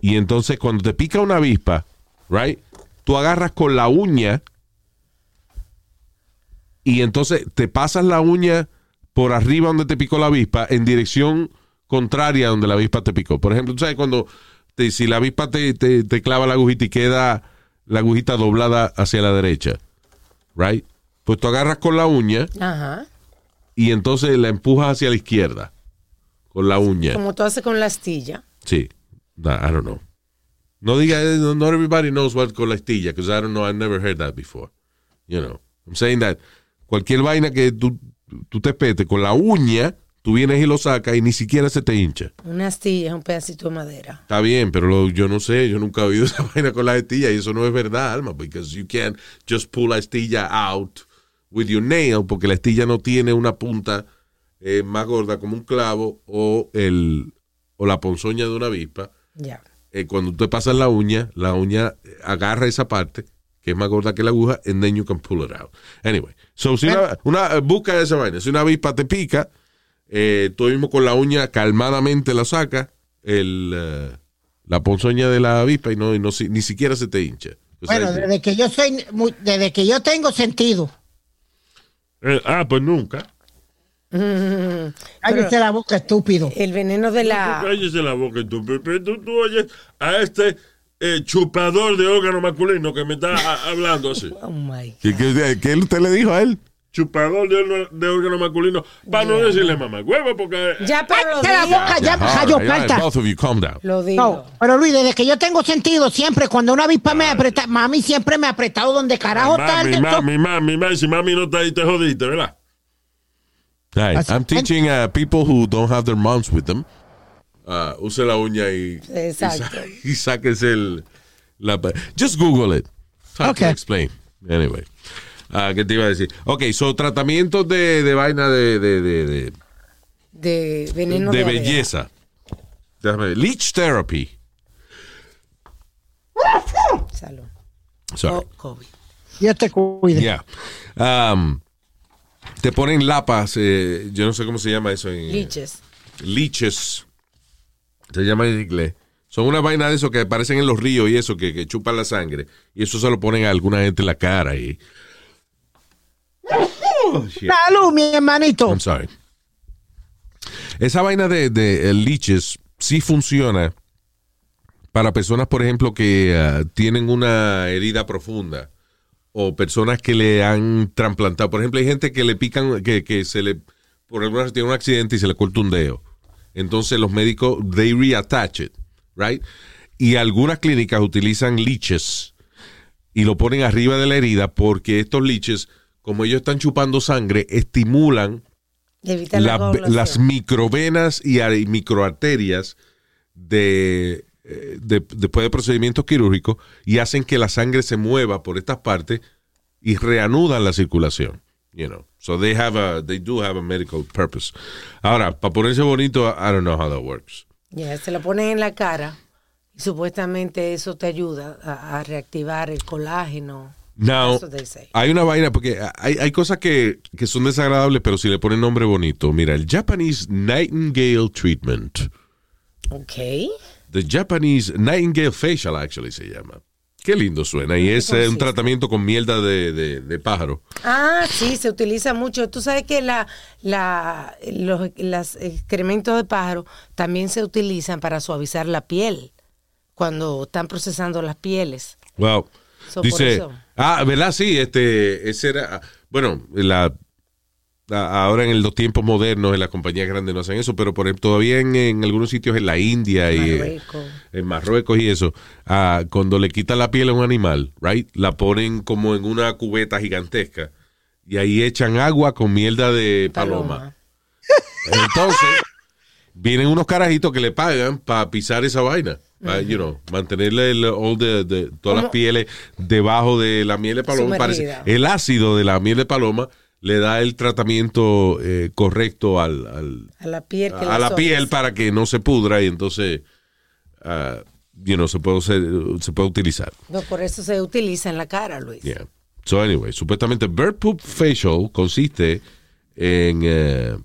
Y entonces, cuando te pica una avispa, right? Tú agarras con la uña y entonces te pasas la uña por arriba donde te picó la avispa en dirección contraria a donde la avispa te picó. Por ejemplo, tú sabes cuando te- si la avispa te, te- te clava la agujita y queda la agujita doblada hacia la derecha, right? Pues tú agarras con la uña Ajá. y entonces la empujas hacia la izquierda con la uña. Como tú haces con la astilla. Sí. I don't know. No diga, eh, no- not everybody knows what con la astilla, because I don't know, I've never heard that before. You know, I'm saying that cualquier vaina que tú, tú te pete con la uña, tú vienes y lo sacas y ni siquiera se te hincha. Una astilla es un pedacito de madera. Está bien, pero lo- yo no sé, yo nunca he oído [laughs] esa vaina con la astilla y eso no es verdad, Alma, because you can't just pull la astilla out with your nail, porque la astilla no tiene una punta eh, más gorda como un clavo o, el, o la ponzoña de una avispa. Ya. Eh, cuando tú te pasas la uña, la uña eh, agarra esa parte que es más gorda que la aguja, and then you can pull it out. Anyway, so si una, una- eh, busca esa vaina, si una avispa te pica, eh, tú mismo con la uña calmadamente la sacas, el, eh, la ponzoña de la avispa y no, y no si- ni siquiera se te hincha. O sea, Bueno, desde que yo soy, muy- desde que yo tengo sentido. Eh, ah, pues nunca. [laughs] Cállese la boca, estúpido. El veneno de la. Cállese la boca, tú, tú, tú, tú oyes a este eh, chupador de órgano masculino que me está a- hablando así. Oh my. ¿Qué, qué, qué usted le dijo a él? Chupador de, órgano- de órgano masculino. Para no decirle mamá huevo, porque. Ya, pero la boca, ya, falta. both of you calm down. Lo digo. No, pero Luis, desde que yo tengo sentido, siempre cuando una avispa me aprieta, mami siempre me ha apretado donde carajo está Mami, el mami, mami, mami, si mami no está ahí, te jodiste, ¿verdad? Right. Así- I'm teaching uh, people who don't have their moms with them. Uh, use la uña y, Exacto. y, sa- [laughs] y sáquese el. La, just Google it. To Okay. explain. Anyway. Ah, ¿Qué te iba a decir? Ok, so tratamientos de, de vaina de, de, de, de, De veneno de belleza. Déjame ver. Leech therapy. Salud. Sorry. Oh, COVID. Dios te cuide. Yeah. Um, te ponen lapas, eh, yo no sé cómo se llama eso en Liches. leeches. Se llama en inglés. Son una vaina de eso que aparecen en los ríos y eso, que, que chupan la sangre. Y eso se lo ponen a alguna gente en la cara. Y... Oh. Salud, mi hermanito. I'm sorry. Esa vaina de, de eh, leeches sí funciona para personas, por ejemplo, que ah, tienen una herida profunda o personas que le han trasplantado. Por ejemplo, hay gente que le pican, que, que se le, por alguna razón tiene un accidente y se le corta un dedo. Entonces los médicos, they reattach it, right? Y algunas clínicas utilizan leeches y lo ponen arriba de la herida porque estos leeches, como ellos están chupando sangre, estimulan la, la- las microvenas y ar- y microarterias de, eh, de- después de procedimientos quirúrgicos y hacen que la sangre se mueva por estas partes y reanudan la circulación. You know, so they have a, they do have a medical purpose. Ahora, para ponerse bonito, I don't know how that works. Ya, se lo ponen en la cara y supuestamente eso te ayuda a, a reactivar el colágeno. Now, That's what they say. hay una vaina, porque hay, hay cosas que, que son desagradables, pero si le ponen nombre bonito. Mira, el Japanese Nightingale Treatment. Ok. The Japanese Nightingale Facial, actually, se llama. Qué lindo suena. Y es eh, un consiste? tratamiento con mierda de, de- de pájaro. Ah, sí, se utiliza mucho. Tú sabes que la, la, los las excrementos de pájaro también se utilizan para suavizar la piel cuando están procesando las pieles. Wow. So, Dice. Ah, ¿verdad? Sí, este, ese era, ah, bueno, la, ahora en los tiempos modernos en las compañías grandes no hacen eso, pero por ejemplo, todavía en, en algunos sitios en la India y eh, en Marruecos y eso, ah, cuando le quitan la piel a un animal, right, la ponen como en una cubeta gigantesca y ahí echan agua con mierda de paloma. Entonces, [laughs] vienen unos carajitos que le pagan para pisar esa vaina. Pa, you know, mantenerle el, all the- the- todas las pieles debajo de la miel de paloma. Parece, el ácido de la miel de paloma le da el tratamiento eh, correcto al, al- A la piel que a la piel para que no se pudra y entonces ah, you know, se, puede se puede utilizar. No, por eso se utiliza en la cara, Luis. Yeah. So anyway, supuestamente Bird Poop Facial consiste en eh,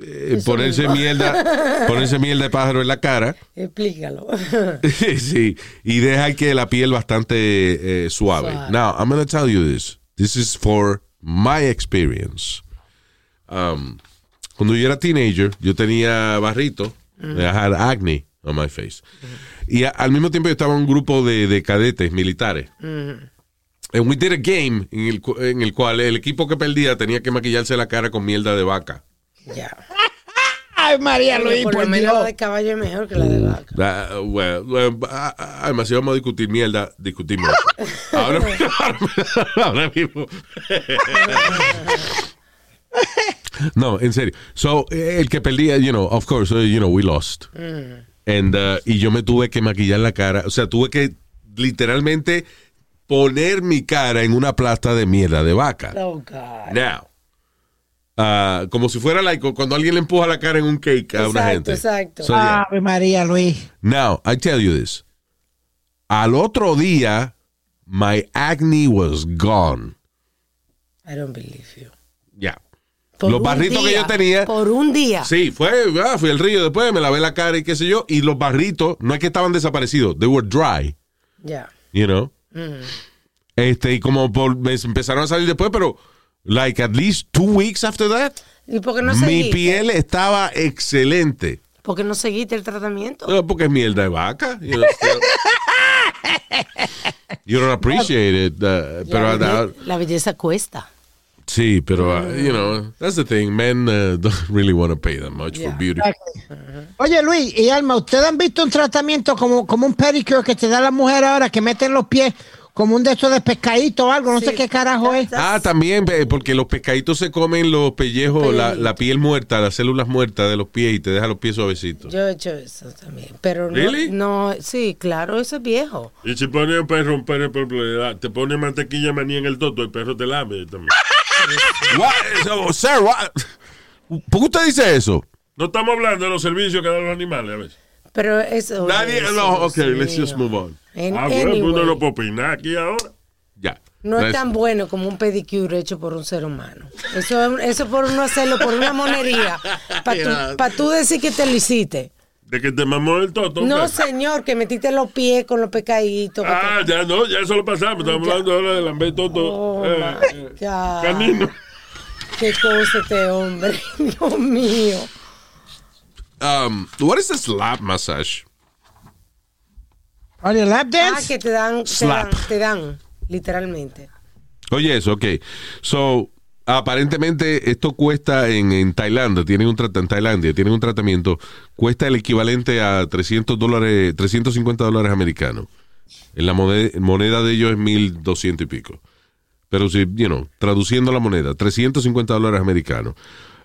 eh, ponerse mismo. mierda, [laughs] ponerse de pájaro en la cara, Explícalo. [laughs] sí, y dejar que la piel bastante eh, suave. Suave. Now, I'm going to tell you this. This is for my experience. Um, cuando yo era teenager, yo tenía barrito, I had acne on my face. Y a- al mismo tiempo yo estaba en un grupo de, de cadetes militares. And we did a game en el, cu- en el cual el equipo que perdía tenía que maquillarse la cara con mierda de vaca. Ya. Ay, María Luis, por por lo menos la de caballo es mejor que la de vaca. Ah, well, well, ah, ah, además, si vamos a discutir mierda, discutimos. ahora, [laughs] ahora mismo. [laughs] no, en serio. So, eh, el que perdía, you know, of course, eh, you know, we lost. And, uh, y yo me tuve que maquillar la cara. O sea, tuve que literalmente poner mi cara en una plasta de mierda de vaca. Oh, God. Now, ah, como si fuera like, cuando alguien le empuja la cara en un cake a una gente. exacto. So, yeah. Ave María Luis. Now, I tell you this. Al otro día, my acne was gone. I don't believe you. Ya. Por Los barritos que yo tenía. Por un día. Sí, fue, ah, fui al río después, me lavé la cara y qué sé yo. Y los barritos, no es que estaban desaparecidos, they were dry, Ya. you know. Este, y como por- me empezaron a salir después, pero, like, at least two weeks after that, ¿Y por qué no mi seguiste? piel estaba excelente. ¿Por qué no seguiste el tratamiento? No, porque es mierda de vaca. You, know, still- [laughs] You don't appreciate it. uh, pero, la, uh, belle- la belleza cuesta. Sí, pero, uh, you know, that's the thing. Men uh, don't [laughs] really want to pay that much Yeah. for beauty. Oye, Luis y Alma, ¿ustedes han visto un tratamiento como, como un pedicure que te da la mujer ahora que meten los pies como un de estos de pescadito o algo? No sé qué carajo es. Ah, también, porque los pescaditos se comen los pellejos, la, la piel muerta, las células muertas de los pies y te deja los pies suavecitos. Yo he hecho eso también. Pero no, Really? no, sí, claro, eso es viejo. Y si pone un perro, un perro, te pone mantequilla maní en el toto, el perro te lame también. [laughs] What? So, sir, what? ¿por qué usted dice eso? No estamos hablando de los servicios que dan los animales a veces. Pero eso. Nadie, eso, no, ok, let's just move on. En- Ah, bueno, anyway, uno no puede opinar aquí ahora. Ya. no es tan bueno como un pedicure hecho por un ser humano. Eso, eso por uno hacerlo por una monería. Para tú, pa' tú decir que te lo hiciste. De que te mamó el toto. No, señor, que metiste los pies con los pecaditos. Ah, ya no, ya eso lo pasamos. Estamos Ya. hablando ahora de lamber toto. Oh, eh, eh, canino. Qué cosa este hombre. [laughs] Dios mío. Um, what is a slap massage? Oye, lap Ah, dance. que te dan, te Slap. dan, te dan, literalmente. Oye, eso, ok. So, aparentemente esto cuesta en, en Tailandia, tienen un trat- en Tailandia, tienen un tratamiento, cuesta el equivalente a 300 dólares, 350 dólares americanos. En la moneda, moneda de ellos es 1200 y pico. Pero si, you know, traduciendo la moneda, 350 dólares americanos.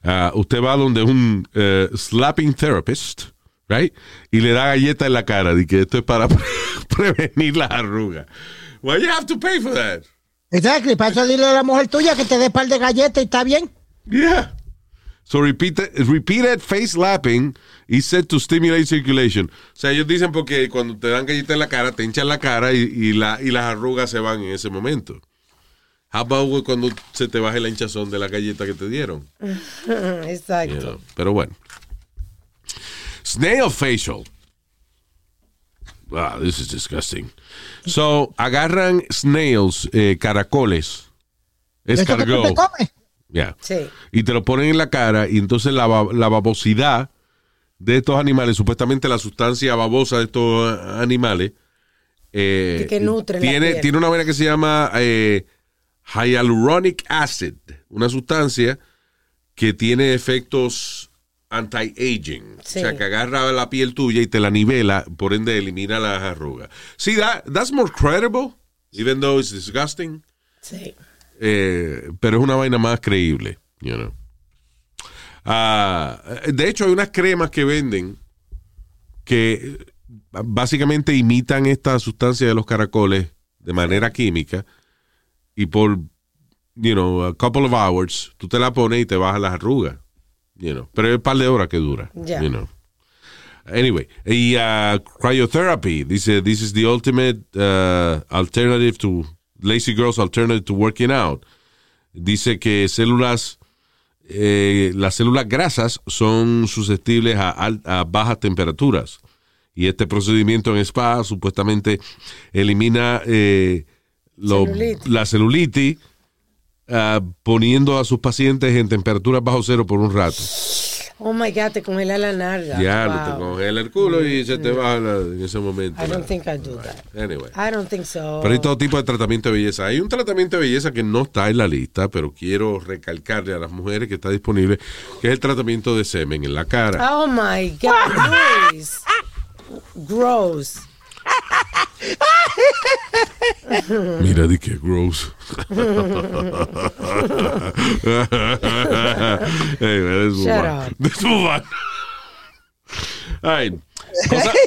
Ah, usted va donde un eh, slapping therapist, right? Y le da galleta en la cara, de que esto es para [laughs] prevenir las arrugas. Why you have to pay for that? Exactly. Para eso dile a la mujer tuya que te dé par de galletas y está bien. Yeah. So repeated, repeated face slapping is said to stimulate circulation. O sea, ellos dicen porque cuando te dan galleta en la cara, te hinchan la cara y, y la, y las arrugas se van en ese momento. How about güey, cuando se te baje la hinchazón de la galleta que te dieron? [laughs] You Exacto. know? Pero bueno. Snail facial. Wow, this is disgusting. So, agarran snails, eh, caracoles. Eso que Escargot. Yeah. Sí. Y te lo ponen en la cara y entonces la, la babosidad de estos animales, supuestamente la sustancia babosa de estos eh, animales, eh, Que- nutre tiene, tiene una vaina que se llama eh, hyaluronic acid, una sustancia que tiene efectos anti-aging. Sí. O sea, que agarra la piel tuya y te la nivela, por ende elimina las arrugas. See, that, that's more credible, even though it's disgusting. Sí. Eh, pero es una vaina más creíble, you know. Ah, de hecho, hay unas cremas que venden que básicamente imitan esta sustancia de los caracoles de manera química y por, you know, a couple of hours, tú te la pones y te baja las arrugas, you know. Pero es un par de horas que dura, you know. Anyway, y uh, cryotherapy, dice, this is the ultimate uh, alternative to, lazy girls alternative to working out. Dice que células, eh, las células grasas son susceptibles a, a bajas temperaturas. Y este procedimiento en spa supuestamente elimina eh, lo- Celulitis. la celulitis, ah, poniendo a sus pacientes en temperaturas bajo cero por un rato. Oh my God, te congela la narga. Ya, Wow. te congela el culo y se te baja la- en ese momento. I don't la- think I do that. Anyway. I don't think so. Pero hay todo tipo de tratamiento de belleza. Hay un tratamiento de belleza que no está en la lista, pero quiero recalcarle a las mujeres que está disponible, que es el tratamiento de semen en la cara. Oh my God, [laughs] Luis. Gross. Mira, di que gross. man, let's move Shut on. up. Let's move on. All right. Cosa- [laughs]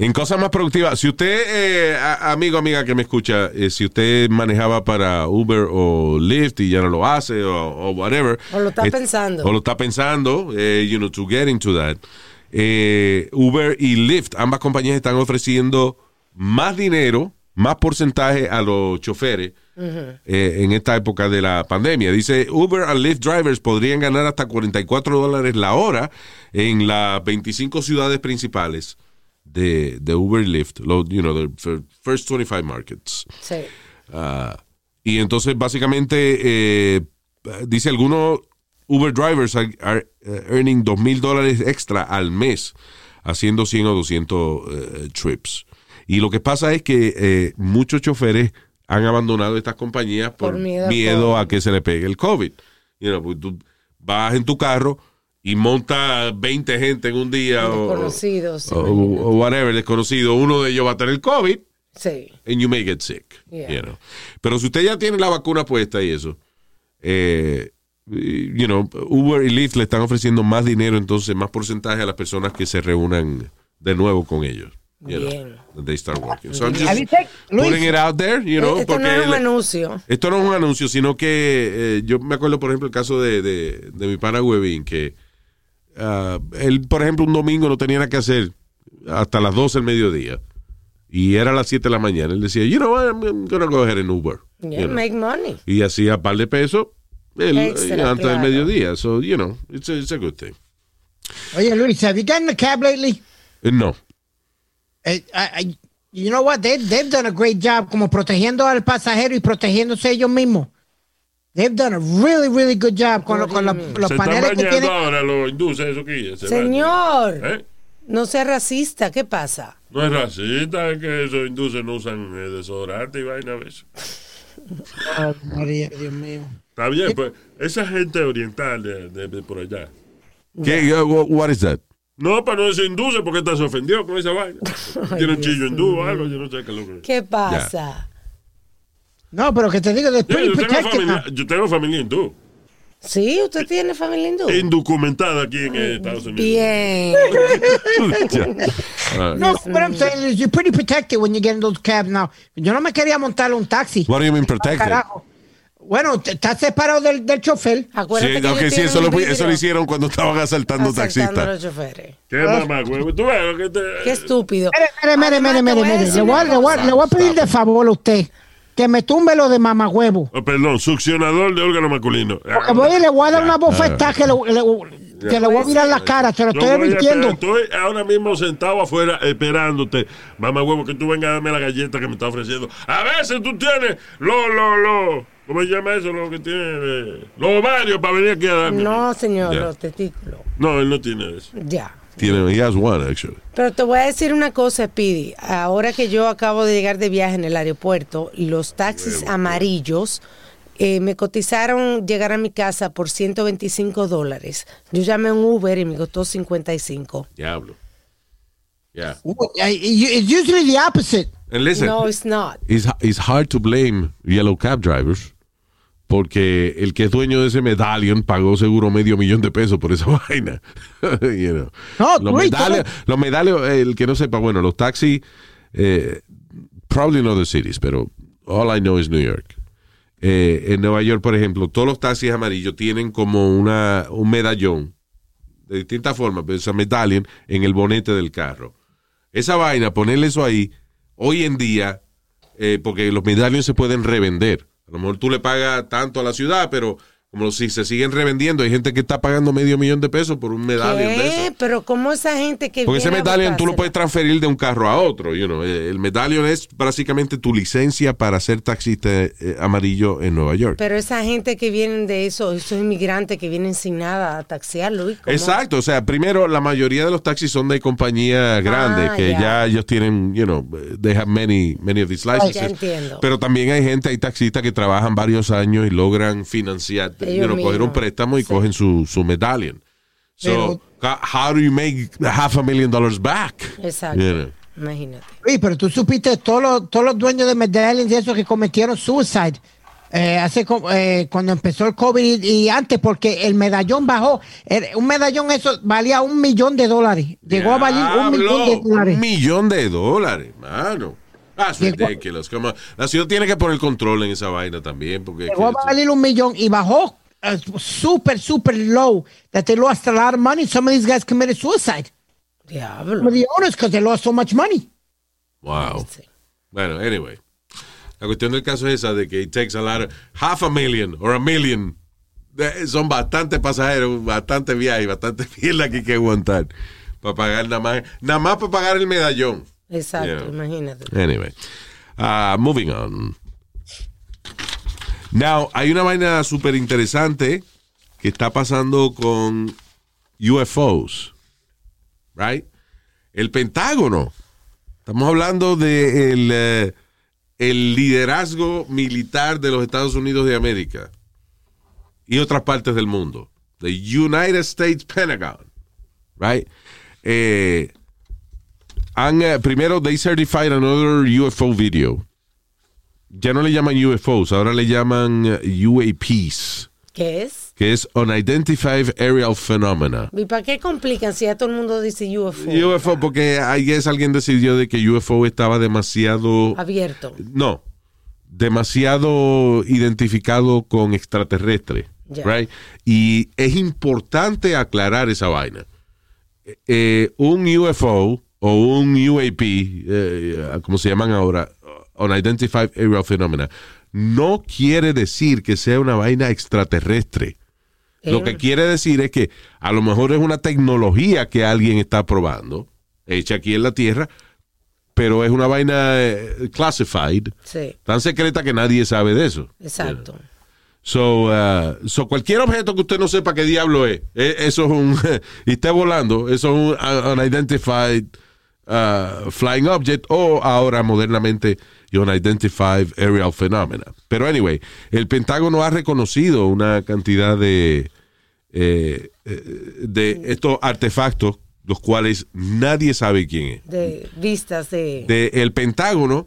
en cosas más productivas, si usted, eh, amigo, amiga que me escucha, eh, si usted manejaba para Uber o Lyft y ya no lo hace o, o whatever. O lo está eh, pensando. O lo está pensando, eh, you know, to get into that. Eh, Uber y Lyft, ambas compañías están ofreciendo más dinero, más porcentaje a los choferes eh, en esta época de la pandemia. Dice, Uber and Lyft drivers podrían ganar hasta 44 dólares la hora en las 25 ciudades principales de, de Uber y Lyft, lo- you know, the fir- first 25 markets. Sí. Ah, y entonces, básicamente, eh, dice algunos Uber drivers are, are, eh, earning dos mil dólares extra al mes haciendo 100 o 200 eh, trips. Y lo que pasa es que eh, muchos choferes han abandonado estas compañías por, Por miedo a que se le pegue el COVID. You know, pues tú vas en tu carro y monta 20 gente en un día o, Desconocidos. o, o whatever, desconocido. Uno de ellos va a tener COVID Sí. and you may get sick. Yeah. you know. Pero si usted ya tiene la vacuna puesta y eso, eh, you know, Uber y Lyft le están ofreciendo más dinero, entonces más porcentaje a las personas que se reúnan de nuevo con ellos. you know, Bien. that they start working. So I'm just Have you take- Luis, putting it out there, you know, Esto no es un anuncio. esto no es un anuncio, sino que eh, yo me acuerdo, por ejemplo, el caso de, de, de mi pana Webin, que ah, él, por ejemplo, un domingo no tenía nada que hacer hasta las 12 del mediodía. Y era a las 7 de la mañana. Él decía, you know what, I'm gonna go ahead and Uber. Yeah, you know. make money. Y hacía par de pesos Extra, eh, antes del claro. mediodía. So, you know, it's a, it's a good thing. Oye, Luis, have you gotten a cab lately? Eh, no. Eh, I- I- you know what? They, they've done a great job como protegiendo al pasajero y protegiéndose ellos mismos. They've done a really, really good job con, lo- con la- los Se paneles que tienen. ahora los induce eso que se Señor. ¿Eh? no sea racista. ¿Qué pasa? No es racista, es que esos induces no usan desodorante y vaina a veces. Ay, María, Dios mío. Está bien, pues esa gente oriental de, de- de por allá. ¿Qué, uh, wha- what is that? No, para no decir induce porque estás ofendido con esa vaina. [laughs] Tiene un chillo hindú o algo, yo no sé qué es lo que ¿Qué pasa? No, pero que te digo, they're Yo, tengo protected familia, yo tengo familia hindú, Sí, usted tiene familia hindú. indocumentada aquí en eh, Estados Unidos. Bien. [laughs] No, what I'm saying is you're pretty protected when you get in those cabs now. Yo no me quería montar un taxi. what do you mean protected? Carajo. Bueno, te- estás separado del, del chofer. Acuérdate Sí, que ellos sí, eso lo, eso hicieron cuando estaban asaltando taxistas. los choferes. ¿Qué mamá, güey? Tú ves lo que te... Qué estúpido. Mire, mire, mire, mire, te mire, Le voy, a- una le voy a- cosa. le voy a pedir de favor a usted que me tumbe lo de mamagüevo. Oh, perdón, succionador de órgano masculino. Porque voy y le voy a dar una bofetada que, le, le- que le voy a mirar la cara, se lo estoy advirtiendo. Estoy ahora mismo sentado afuera esperándote, mamá huevo, que tú vengas a darme la galleta que me está ofreciendo. A veces tú tienes lo, lo, lo, ¿cómo se llama eso? Lo que tiene, eh, los ovarios para venir aquí a darme. No, señor, Ya. los testículos. No, él no tiene eso. Ya. Tiene, he has one, actually. Pero te voy a decir una cosa, Speedy. Ahora que yo acabo de llegar de viaje en el aeropuerto, los taxis amarillos Eh, me cotizaron llegar a mi casa por 125 dólares. Yo llamé a un Uber y me costó 55. Diablo. Yeah. It's usually the opposite. And listen, No, it's not. it's, it's hard to blame yellow cab drivers porque el que es dueño de ese medallion pagó seguro medio millón de pesos por esa [laughs] vaina. [laughs] You know. No, los, great, medallions, los medallions, el que no sepa, bueno, los taxis, eh, probably in other cities, pero all I know is New York. Eh, en Nueva York, por ejemplo, todos los taxis amarillos tienen como una, un medallón de distintas formas, pero esa medallion en el bonete del carro. Esa vaina, ponerle eso ahí, hoy en día, eh, porque los medallones se pueden revender. A lo mejor tú le pagas tanto a la ciudad, pero como si se siguen revendiendo, hay gente que está pagando medio millón de pesos por un medallion de ¿Qué? eso. Pero ¿cómo esa gente que Porque ese medallion tú lo puedes transferir de un carro a otro. You know. El medallion es básicamente tu licencia para ser taxista eh, amarillo en Nueva York. Pero esa gente que vienen de eso, esos inmigrantes que vienen sin nada a taxiarlo. Exacto, o sea, primero la mayoría de los taxis son de compañías grandes Ah, que ya. ya ellos tienen, you know, they have many many of these licenses. Ya entiendo. Pero también hay gente, hay taxistas que trabajan varios años y logran financiar, you know, mismos. préstamo y Sí. cogen su su medallion. So, ca- how do you make half a million dollars back? Exacto. You know. Imagínate. Oye, pero tú supiste todos los, todos los dueños de medallions y esos que cometieron suicide. eh, hace eh, cuando empezó el COVID y, y antes porque el medallón bajó Era- un medallón eso valía un millón de dólares llegó a valer un millón de dólares Un millón de dólares, mano. That's Llegó- ridiculous. Come on. La ciudad tiene que poner control en esa vaina también. Porque llegó a valer un millón y bajó uh, super super low that they lost a lot of money some of these guys committed suicide some Diablo. of the owners because they lost so much money Wow. Sí. Bueno, anyway. La cuestión del caso es esa de que it takes a lot of, half a million or a million. Son bastantes pasajeros, bastante viajes, bastante [laughs] mierda que hay que aguantar para pagar nada más, nada más para pagar el medallón. Exacto, Yeah. imagínate. Anyway, uh, moving on. Now, hay una vaina súper interesante que está pasando con UFOs, right? El Pentágono. Estamos hablando de el, eh, el liderazgo militar de los Estados Unidos de América y otras partes del mundo. The United States Pentagon, right? Eh, han, eh, primero, they certified another UFO video. Ya no le llaman UFOs, ahora le llaman eh, UAPs, ¿Qué es? que es Unidentified Aerial Phenomena. ¿Y para qué complican si ya todo el mundo dice UFO? UFO, porque ahí es alguien decidió de que UFO estaba demasiado. Abierto. No, demasiado identificado con extraterrestre. Right? Y es importante aclarar esa vaina. Eh, un UFO o un UAP, eh, como se llaman ahora, Unidentified Aerial Phenomena, no quiere decir que sea una vaina extraterrestre. Lo que quiere decir es que a lo mejor es una tecnología que alguien está probando, hecha aquí en la Tierra, pero es una vaina eh, classified, Sí, tan secreta que nadie sabe de eso. exacto. So, uh, so cualquier objeto que usted no sepa qué diablo es, eh, eso es un, [laughs] y esté volando, eso es un uh, unidentified uh, flying object o ahora modernamente unidentified aerial phenomena. Pero anyway, el Pentágono ha reconocido una cantidad de, eh, eh, de estos artefactos, los cuales nadie sabe quién es De vistas de... de el Pentágono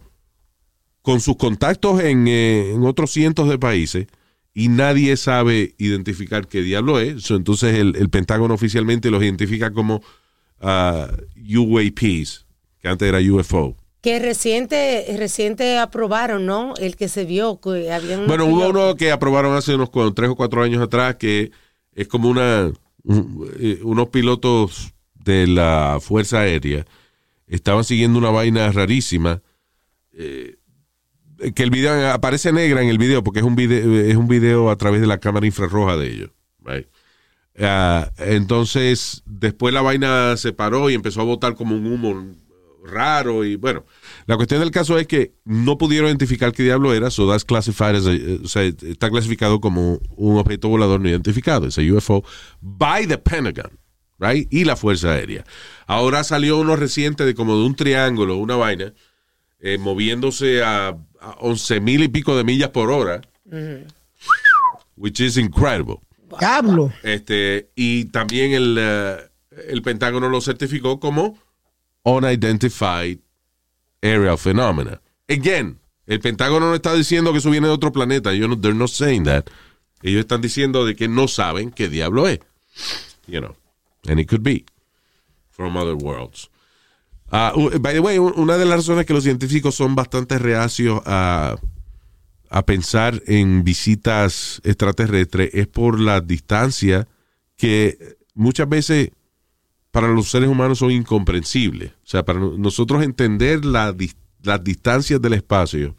con sus contactos en, eh, en otros cientos de países y nadie sabe identificar qué diablo es. Entonces el, el Pentágono oficialmente los identifica como ah, UAPs, que antes era UFO. Que reciente, reciente aprobaron, ¿no? El que se vio, que Bueno, hubo uno que aprobaron hace unos tres o cuatro años atrás que es como una un- eh, unos pilotos de la Fuerza Aérea estaban siguiendo una vaina rarísima eh, que el video aparece negra en el video porque es un video es un video a través de la cámara infrarroja de ellos. right? Ah, entonces después la vaina se paró y empezó a botar como un humo raro y bueno, la cuestión del caso es que no pudieron identificar qué diablo era, so that's classified as a- eh, o sea, está clasificado como un objeto volador no identificado, es a UFO by the Pentagon, right? Y la Fuerza Aérea. Ahora salió uno reciente de como de un triángulo, una vaina, eh, moviéndose a, a 11 mil y pico de millas por hora. which is incredible. Diablo. Este, y también el, eh, el Pentágono lo certificó como Unidentified Aerial Phenomena. Again, el Pentágono no está diciendo que eso viene de otro planeta. Ellos no, they're not saying that. Ellos están diciendo de que no saben qué diablo es. You know. And it could be from other worlds. Ah, uh, by the way, un- una de las razones que los científicos son bastante reacios a, a pensar en visitas extraterrestres es por la distancia que muchas veces para los seres humanos son incomprensibles. O sea, para no- nosotros entender la las distancias del espacio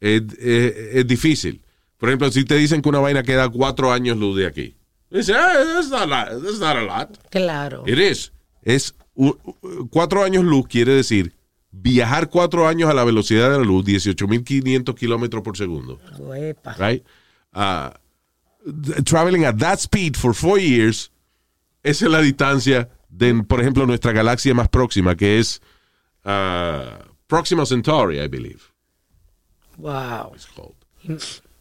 es, es- es difícil. Por ejemplo, si te dicen que una vaina queda cuatro años luz de aquí. Dice, ah, that's not, a- that's not a lot. Claro. It is. Es cuatro años luz quiere decir viajar cuatro años a la velocidad de la luz, 18.500 kilómetros por segundo. Uepa. Right? Uh, th- traveling at that speed for four years, esa es la distancia de, por ejemplo, nuestra galaxia más próxima, que es uh, Proxima Centauri, I believe. Wow. it's called.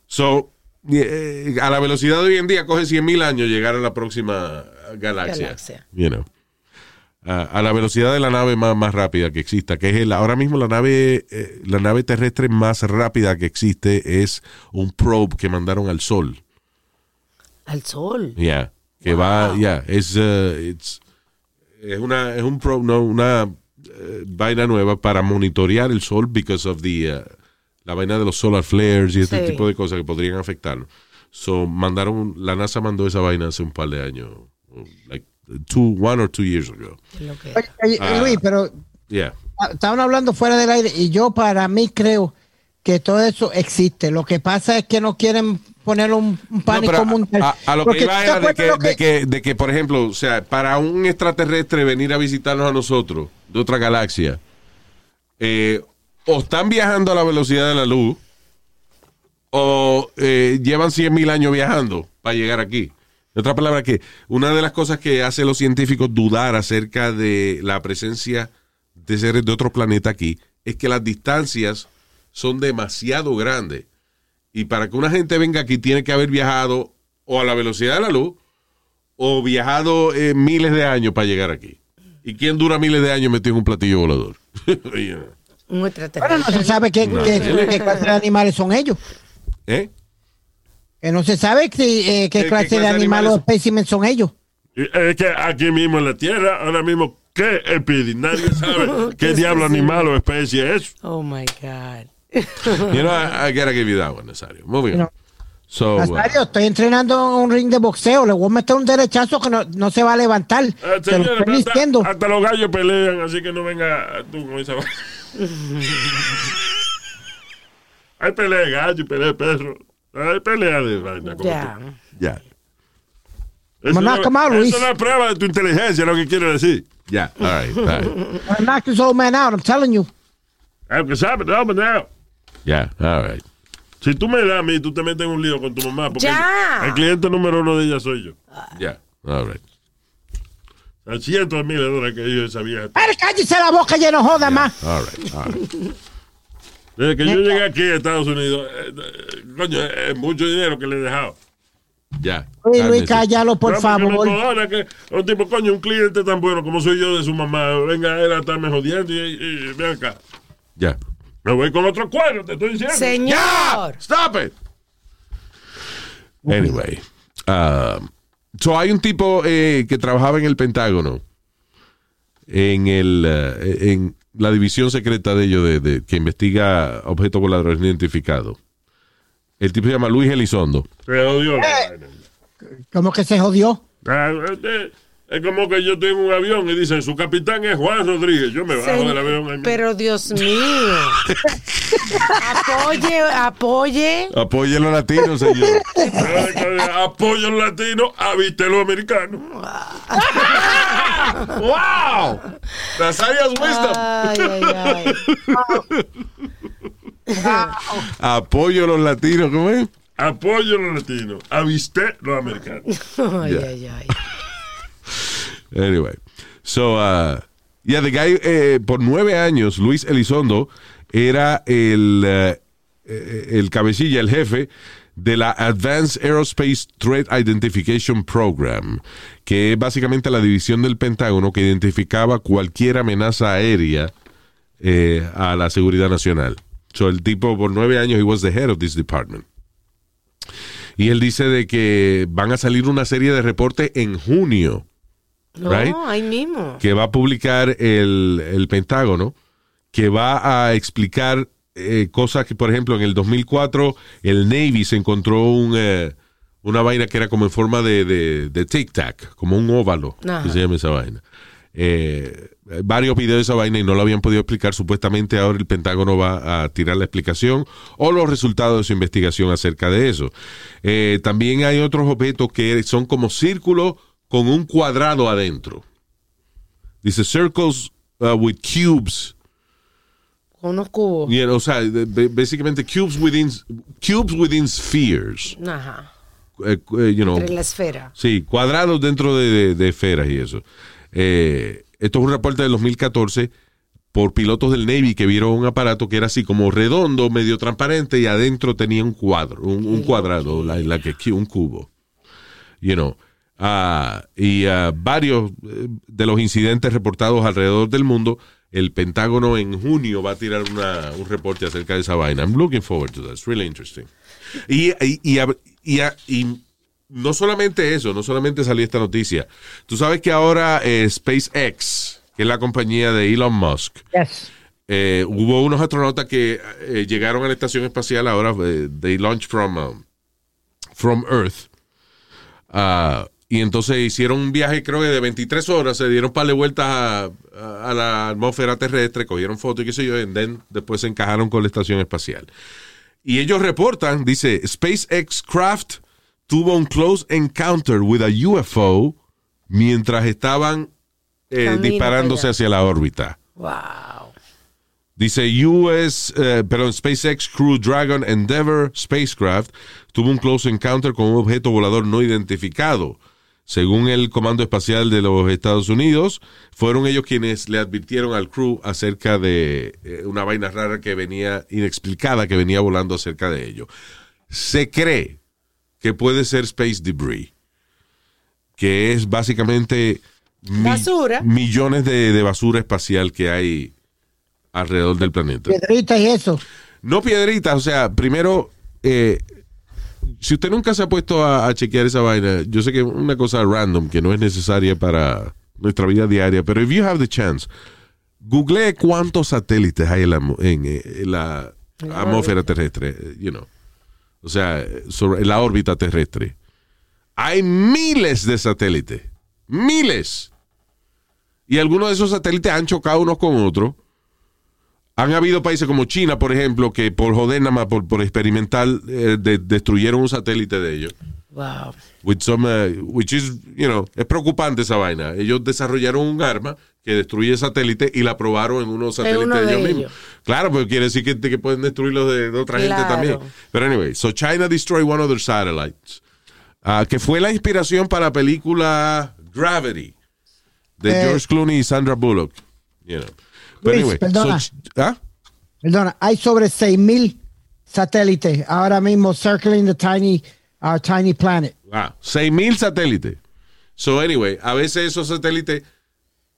So, eh, a la velocidad de hoy en día coge 100.000 años llegar a la próxima galaxia. Galaxia. You know. A la velocidad de la nave más, más rápida que exista, que es el, ahora mismo la nave, eh, la nave terrestre más rápida que existe es un probe que mandaron al Sol. Al sol. Yeah. Que va, yeah, es, uh, it's- es una, es un probe, no, una eh, vaina nueva para monitorear el Sol because of the, uh, la vaina de los solar flares y este Sí. tipo de cosas que podrían afectarlo. So, mandaron, la NASA mandó esa vaina hace un par de años, like two, one or two years ago. Oye, Ah. Luis, pero Yeah. estaban hablando fuera del aire y yo para mí creo que todo eso existe. Lo que pasa es que no quieren poner un, un No, pánico a- mundial. a, a lo Porque que ¿tú iba era de que, de, que, de que, por ejemplo, o sea, para un extraterrestre venir a visitarnos a nosotros de otra galaxia, eh, o están viajando a la velocidad de la luz, o eh, llevan 100 mil años viajando para llegar aquí. Otra palabra, que una de las cosas que hace a los científicos dudar acerca de la presencia de seres de otro planeta aquí es que las distancias son demasiado grandes. Y para que una gente venga aquí tiene que haber viajado o a la velocidad de la luz o viajado eh, miles de años para llegar aquí. ¿Y quién dura miles de años metido en un platillo volador? [laughs] Un Bueno, no se sabe qué, animales son ellos. ¿Eh? Que no se sabe si, eh, qué, ¿Qué- qué clase clase de animales o espécimen son ellos. Es que aquí mismo en la Tierra, ahora mismo, ¿qué Speedy? Nadie sabe [laughs] qué diablo animal o especie es. Oh my God. You know, I, I gotta give you that one, Nazario. Moving on. No. So, uh, Nazario, estoy entrenando en un ring de boxeo. Le voy a meter un derechazo que no, no se va a levantar. Eh, Te lo señores, estoy hasta, diciendo. hasta los gallos pelean, así que no venga tú con esa vaina. [laughs] Hay pelea de gallo y pelea de perro. Hay pelea de vaina. como Ya. tú. ya, Eso, Luis. no es prueba de tu inteligencia, lo que quiero decir. ya, all right, all right. I knocked this old man out, I'm telling you. Aunque sabes, no, no. ya, all right. Si tú me das a mí, tú te metes en un lío con tu mamá. Porque Ya. El, el cliente número uno de ella soy yo. Ya, all right. A cientos de miles de dólares que yo. Ay, cállese la boca, ya no joda más. All right, all right. Desde que yo llegué aquí a Estados Unidos, eh, eh, coño, es mucho dinero que le he dejado. Ya. Luis, Luis, cállalo, por favor. que un tipo, coño, un cliente tan bueno como soy yo de su mamá, venga él a estarme jodiendo y, y, y ven acá. Ya. Me voy con otro cuero, te estoy diciendo. Señor. Stop it. Anyway. um, so hay un tipo eh, que trabajaba en el Pentágono, en, el, en la división secreta de ellos, de, de- que investiga objetos voladores no identificados. El tipo se llama Luis Elizondo. Se jodió vaina. Como que se jodió. Es como que yo tengo un avión y dicen su capitán es Juan Rodríguez. Yo me bajo del avión. ahí mismo. Pero Dios mío. apoye, apoye. Apoye a los latinos, señor. Apoyo al latino, aviste lo americano. [laughs] ¡Wow! Nazaria's wisdom. Ay, ay, ay. [laughs] Apoyo a los latinos, ¿cómo es? Apoyo a los latinos, aviste los americanos. Ay, Ya. ay, ay. Anyway, so, uh, yeah, the guy, eh, por nueve años, Luis Elizondo era el, eh, el cabecilla, el jefe de la Advanced Aerospace Threat Identification Program, que es básicamente la división del Pentágono que identificaba cualquier amenaza aérea eh, a la seguridad nacional. So, el tipo por nueve años, he was the head of this department. Y él dice de que van a salir una serie de reportes en junio No, ahí mismo. que va a publicar el, el Pentágono, que va a explicar eh, cosas que, por ejemplo, en el 2004 el Navy se encontró un, eh, una vaina que era como en forma de, de, de tic-tac, como un óvalo, Ajá. que se llama esa vaina. Eh, varios videos de esa vaina y no lo habían podido explicar. Supuestamente ahora el Pentágono va a tirar la explicación o los resultados de su investigación acerca de eso. También hay otros objetos que son como círculos con un cuadrado adentro. Dice circles uh, with cubes. Con unos cubos. You know, o sea, básicamente cubes within, cubes within spheres. Ajá. Eh, eh, you know, Entre la esfera. Sí, cuadrados dentro de, de- de esferas y eso. Eh, esto es un reporte del 2014 por pilotos del Navy que vieron un aparato que era así como redondo, medio transparente y adentro tenía un cuadro, un, un cuadrado, la, la que un cubo. You know. Ah, y ah, varios eh, de los incidentes reportados alrededor del mundo, el Pentágono en junio va a tirar una- un reporte acerca de esa vaina. I'm looking forward to that. It's really interesting. Y, y, y, y- no solamente eso, no solamente salió esta noticia. Tú sabes que ahora eh, SpaceX, que es la compañía de Elon Musk, Yes. eh, hubo unos astronautas que eh, llegaron a la estación espacial ahora, they launched from, um, from Earth. Ah, y entonces hicieron un viaje, creo que de 23 horas, se dieron par de vueltas a, a- a la atmósfera terrestre, cogieron fotos y qué sé yo, y then después se encajaron con la estación espacial. Y ellos reportan, dice, SpaceX Craft tuvo un close encounter with a UFO mientras estaban eh, disparándose hacia la órbita. Wow. Dice US, eh, perdón, SpaceX Crew Dragon Endeavour spacecraft tuvo un close encounter con un objeto volador no identificado. Según el Comando Espacial de los Estados Unidos, fueron ellos quienes le advirtieron al crew acerca de eh, una vaina rara que venía inexplicada que venía volando acerca de ellos. Se cree que puede ser space debris, que es básicamente mi- Basura. millones de, de basura espacial que hay alrededor del planeta. Piedritas y eso. No piedritas, o sea, primero, eh, si usted nunca se ha puesto a, a chequear esa vaina, yo sé que es una cosa random que no es necesaria para nuestra vida diaria, pero if you have the chance, google cuántos satélites hay en la, en, eh, en la atmósfera terrestre, you know. O sea, sobre en la órbita terrestre. Hay miles de satélites. Miles. Y algunos de esos satélites han chocado unos con otros. Han habido países como China, por ejemplo, que por joder nada más, por, por experimentar, eh, de- destruyeron un satélite de ellos. Wow. With some, uh, which is, you know, es preocupante esa vaina. Ellos desarrollaron un arma que destruye satélite y la probaron en unos satélites uno de de ellos ellos. mismos. Claro, porque quiere decir que, que pueden destruirlos de, de otra gente Claro. también. Pero anyway, so China destroyed one of their satellites, ah, que fue la inspiración para la película Gravity de Eh. George Clooney y Sandra Bullock. You know. Luis, anyway, perdona. so ¿ah? Perdona, hay sobre 6.000 satélites ahora mismo circling the tiny, our tiny planet. Wow, 6000 satélites. So, anyway, a veces esos satélites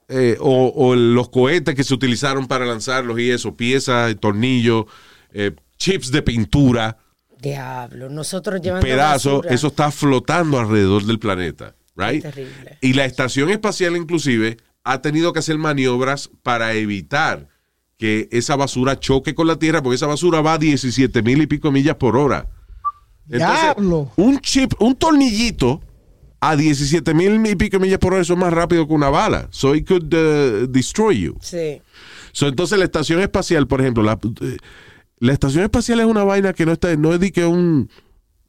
eh, o, o los cohetes que se utilizaron para lanzarlos y eso, piezas, tornillos, eh, chips de pintura, Diablo. Nosotros llevando pedazos, basura. eso está flotando alrededor del planeta, right? Terrible. Y la estación espacial inclusive ha tenido que hacer maniobras para evitar que esa basura choque con la Tierra, porque esa basura va a 17 mil y pico millas por hora. Diablo. un chip, un tornillito a 17 mil y pico millas por hora, eso es más rápido que una bala. So it could uh, destroy you. Sí. So, entonces la estación espacial, por ejemplo, la, eh, la estación espacial es una vaina que no está, no es de que un,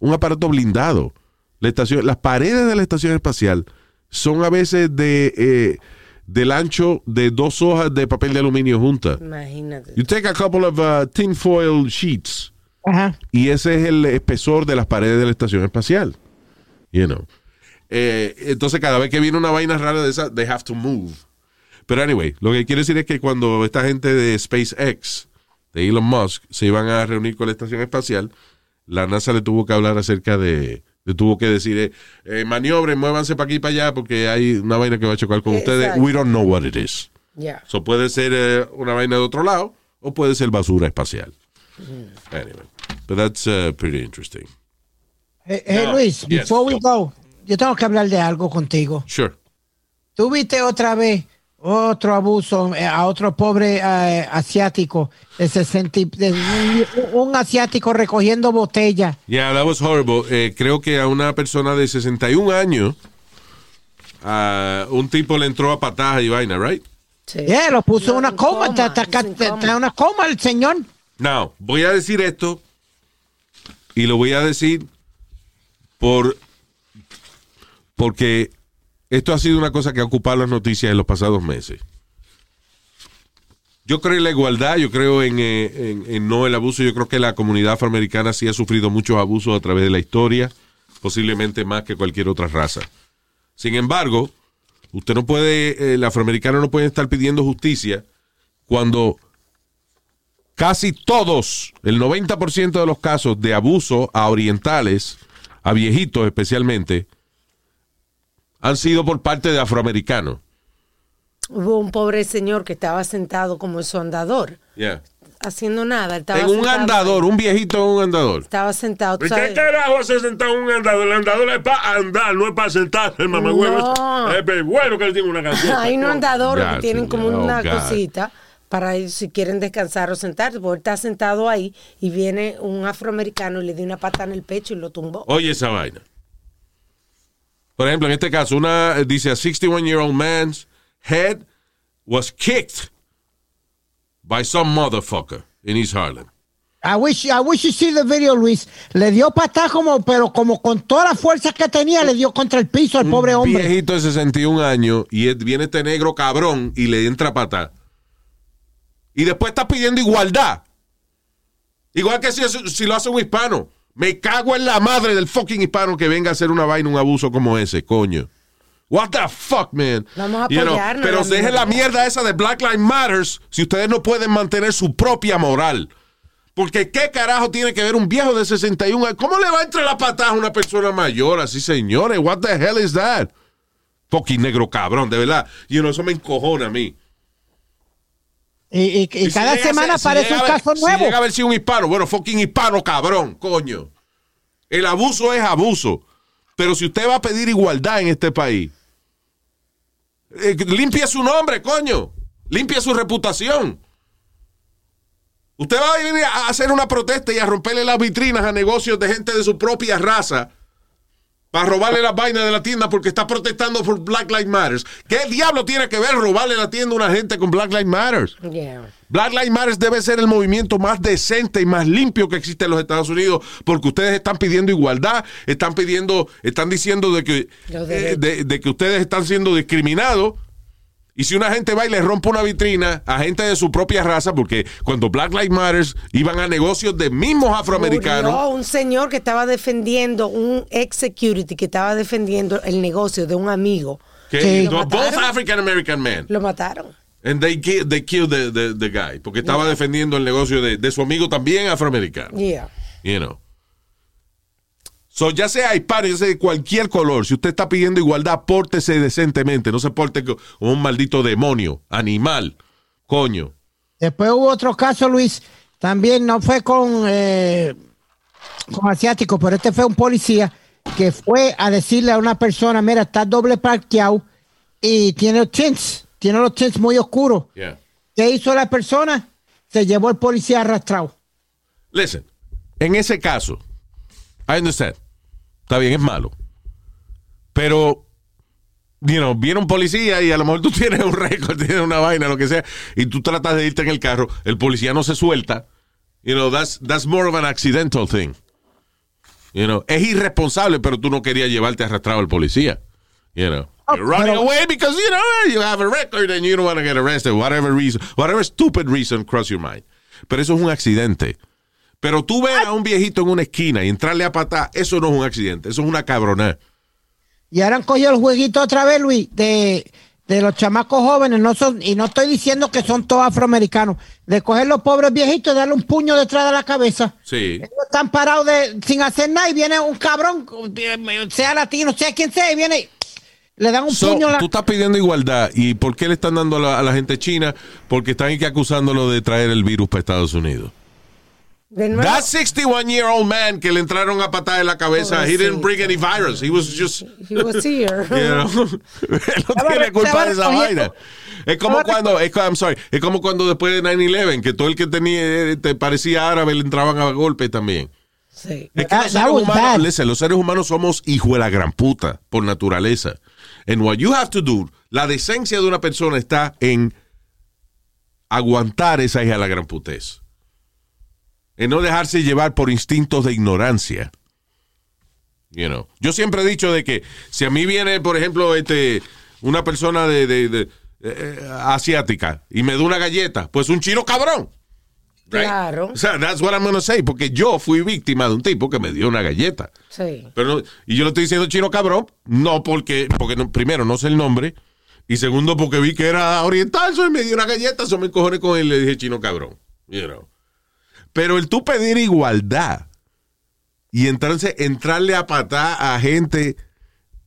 un aparato blindado. La estación, las paredes de la estación espacial son a veces de eh, del ancho de dos hojas de papel de aluminio juntas. Imagínate. You take a couple of uh, tinfoil sheets Ajá. y ese es el espesor de las paredes de la estación espacial. You know. Eh, entonces, cada vez que viene una vaina rara de esa, they have to move. Pero anyway, lo que quiero decir es que cuando esta gente de SpaceX, de Elon Musk, se iban a reunir con la estación espacial, la NASA le tuvo que hablar acerca de, le tuvo que decir, eh, eh, maniobren, muévanse para aquí y para allá porque hay una vaina que va a chocar con ustedes. Exacto. We don't know what it is. Ya. So puede ser eh, una vaina de otro lado o puede ser basura espacial. Mm. Anyway, but that's uh, pretty interesting. Eh, eh, No, Luis, yes. before we go, yo tengo que hablar de algo contigo. Sure. Tú viste otra vez otro abuso eh, a otro pobre eh, asiático de 60 y- de un, un asiático recogiendo botellas. Yeah, that was horrible. Eh, creo que a una persona de 61 años, a un tipo le entró a patadas y vaina, right? Sí. Yeah, lo puso en No, una en coma, coma, está, está- está una coma el señor. Now, voy a decir esto y lo voy a decir por porque esto ha sido una cosa que ha ocupado las noticias en los pasados meses. Yo creo en la igualdad, yo creo en, eh, en- en no el abuso, yo creo que la comunidad afroamericana sí ha sufrido muchos abusos a través de la historia, posiblemente más que cualquier otra raza. Sin embargo, usted no puede, eh, el afroamericano no puede estar pidiendo justicia cuando casi todos, el 90% de los casos de abuso a orientales, a viejitos especialmente, han sido por parte de afroamericanos. Hubo un pobre señor que estaba sentado como en su andador, haciendo nada. Estaba En un sentado andador, ahí. un viejito en un andador. Estaba sentado. ¿tú ¿Y qué carajo se sentado en un andador? El andador es para andar, no es para sentarse, el mamagüevo. No. Es es bueno que él tiene una canción. Hay unos andadores que tienen como oh, una God. cosita para ir si quieren descansar o sentarse, porque él está sentado ahí y viene un afroamericano y le dio una pata en el pecho y lo tumbó. Oye esa vaina. Por ejemplo, en este caso, una eh, dice a 61-year-old man's head was kicked by some motherfucker in East Harlem. I wish, I wish you see the video, Luis. Le dio patada como, pero como con toda la fuerza que tenía, le dio contra el piso al pobre Un hombre. viejito de 61 años y viene este negro cabrón y le entra pata. Y después está pidiendo igualdad. Igual que si, si lo hace un hispano. Me cago en la madre del fucking hispano que venga a hacer una vaina, un abuso como ese, coño. What the fuck, man? Vamos a apoyarnos, pero dejen la mierda. esa de Black Lives Matters si ustedes no pueden mantener su propia moral. Porque qué carajo tiene que ver un viejo de 61 años. ¿Cómo le va a entrar la patada a una persona mayor así, señores? What the hell is that? Fucking negro cabrón, de verdad. You know, eso me encojona a mí. Y, y- y Y si cada semana si aparece un ver- caso Si nuevo. llega a haber sido un hispano, bueno, fucking hispano cabrón, coño. El abuso es abuso. Pero si usted va a pedir igualdad en este país, eh, limpie su nombre, coño. Limpie su reputación. Usted va a venir a hacer una protesta y a romperle las vitrinas a negocios de gente de su propia raza para robarle las vainas de la tienda porque está protestando por Black Lives Matter. ¿Qué diablo tiene que ver robarle la tienda a una gente con Black Lives Matter? Yeah. Black Lives Matter debe ser el movimiento más decente y más limpio que existe en los Estados Unidos, porque ustedes están pidiendo igualdad, están pidiendo, están diciendo de que, eh, de que ustedes están siendo discriminados. Y si una gente va y le rompe una vitrina a gente de su propia raza, porque cuando Black Lives Matter iban a negocios de mismos afroamericanos, Murió un señor que estaba defendiendo, un ex security que estaba defendiendo el negocio de un amigo. que Sí. no, Lo both. African American men, Lo mataron. and they, they killed the, the- the guy, porque estaba defendiendo el negocio de, de su amigo también afroamericano. Yeah. You know. So, ya sea hispano, ya sea de cualquier color, si usted está pidiendo igualdad, pórtese decentemente, no se porte como un maldito demonio, animal, coño. Después hubo otro caso, Luis. También no fue con, eh, con asiático, pero este fue un policía que fue a decirle a una persona, mira, está doble parqueado y tiene los tints, tiene los tints muy oscuros. ¿Qué hizo la persona? Se llevó el policía arrastrado. Listen, en ese caso, I understand. Está bien, es malo. Pero, you know, viene un policía y a lo mejor tú [laughs] tienes un récord, tienes una vaina, lo que sea, y tú tratas de irte en el carro, el policía no se suelta. You know, that's, that's more of an accidental thing. You know, es irresponsable, pero tú no querías llevarte arrastrado al policía. You know. You're running away because, you know, you have a record and you don't want to get arrested. Whatever reason, whatever stupid reason cross your mind. Pero eso es un accidente. Pero tú ves a un viejito en una esquina y entrarle a patar, eso no es un accidente, eso es una cabronada. Y ahora han cogido el jueguito otra vez, Luis, de de los chamacos jóvenes, no son, y no estoy diciendo que son todos afroamericanos, de coger los pobres viejitos y darle un puño detrás de la cabeza. Sí. Ellos están parados de, sin hacer nada y viene un cabrón, sea latino, sea quien sea, y viene y le dan un So, puño a la tú estás pidiendo igualdad. ¿Y por qué le están dando a la, a la gente china? Porque están aquí acusándolo de traer el virus para Estados Unidos. De nuevo, That 61 year old man que le entraron a patada en la cabeza, he didn't bring any virus. He was just, he was here. [laughs] you know, [laughs] no tiene culpa de esa vaina. Es como cuando, es, I'm sorry, es como cuando después de 9-11, que todo el que tenía, eh, te parecía árabe, le entraban a golpe también. Sí. Es que That- los that seres, was humanos, bad. listen, los seres humanos somos hijo de la gran puta por naturaleza. And what you have to do, la decencia de una persona está en aguantar esa hija de la gran putez. En no dejarse llevar por instintos de ignorancia. You know. Yo siempre he dicho de que si a mí viene, por ejemplo, este, una persona de, de- de, eh, asiática y me da una galleta, pues un chino cabrón. Right? Claro. O sea, that's what I'm gonna say, porque yo fui víctima de un tipo que me dio una galleta. Sí. Pero no- y yo le estoy diciendo chino cabrón, no porque, porque no- primero no sé el nombre, y segundo porque vi que era oriental, so, y me dio una galleta, eso me cojones con él y le dije chino cabrón. You know. Pero el tú pedir igualdad y entonces entrarle a patar a gente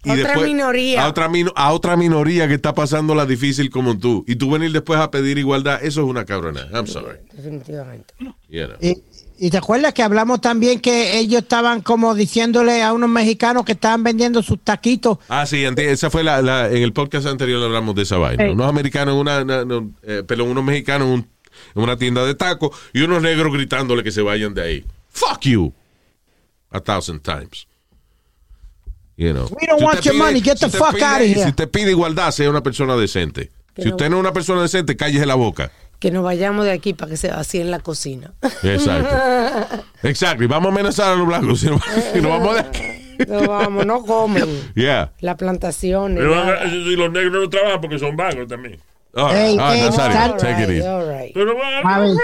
y Otra después- minoría. A otra, a otra minoría que está pasando la difícil como tú. Y tú venir después a pedir igualdad, eso es una cabrona. I'm sorry. Definitivamente. You know. Y, y te acuerdas que hablamos también que ellos estaban como diciéndole a unos mexicanos que estaban vendiendo sus taquitos. Ah, sí, esa fue la, la- en el podcast anterior hablamos de esa vaina. Hey. Unos americanos, en una, una- no, eh, perdón, unos mexicanos en, un- en una tienda de tacos y unos negros gritándole que se vayan de ahí. Fuck you. A thousand times. You know. We don't Si want your money. Get the fuck pide- out of here. Si usted pide igualdad, sea una persona decente. Que Si no- usted no es una persona decente, cállese la boca. Que nos vayamos de aquí para que se vacíe en la cocina. Exacto. [laughs] Exacto. Y vamos a amenazar a los blancos. Si no, [laughs] si no vamos de aquí. No vamos, no comen. Yeah. La plantación. Y los negros no trabajan porque son vagos también. All Hey, right. Hey, Nazario, All take it easy. Pero van A ver.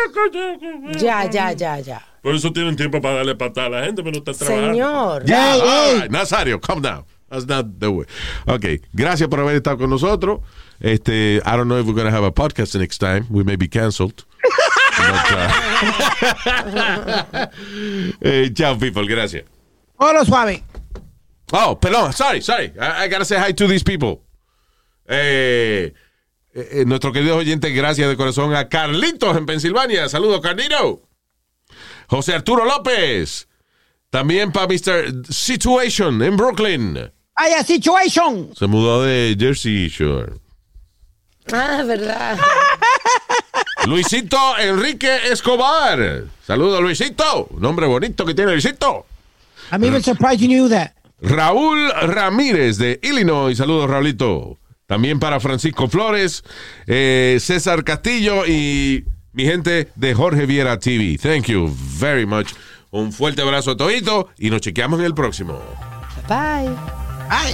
Ya, ya, ya, ya. Por eso tienen tiempo para darle patada a la gente, pero no está trabajando. Señor. Yeah, Hey, all hey. right. Nazario, calm down. That's not the way. Okay, gracias por haber estado con nosotros. Este, I don't know if we're going to have a podcast the next time. We may be canceled. But, uh, [laughs] eh, chao, people. Gracias. Hola, suave. Oh, perdón. Sorry, sorry. I, I gotta say hi to these people. Eh, eh, eh, nuestro querido oyente, gracias de corazón a Carlitos en Pensilvania. Saludos, Carlito. José Arturo López. También para Mr. Situation en Brooklyn. Hay a situation. Se mudó de Jersey Shore. Ah, verdad. [laughs] Luisito Enrique Escobar. Saludos, Luisito. Nombre bonito que tiene Luisito. I'm even surprised you knew that. Raúl Ramírez de Illinois. Saludos, Raulito. También para Francisco Flores, eh, César Castillo y mi gente de Jorge Viera TV. Thank you very much. Un fuerte abrazo a todito y nos chequeamos en el próximo. Bye. Ay.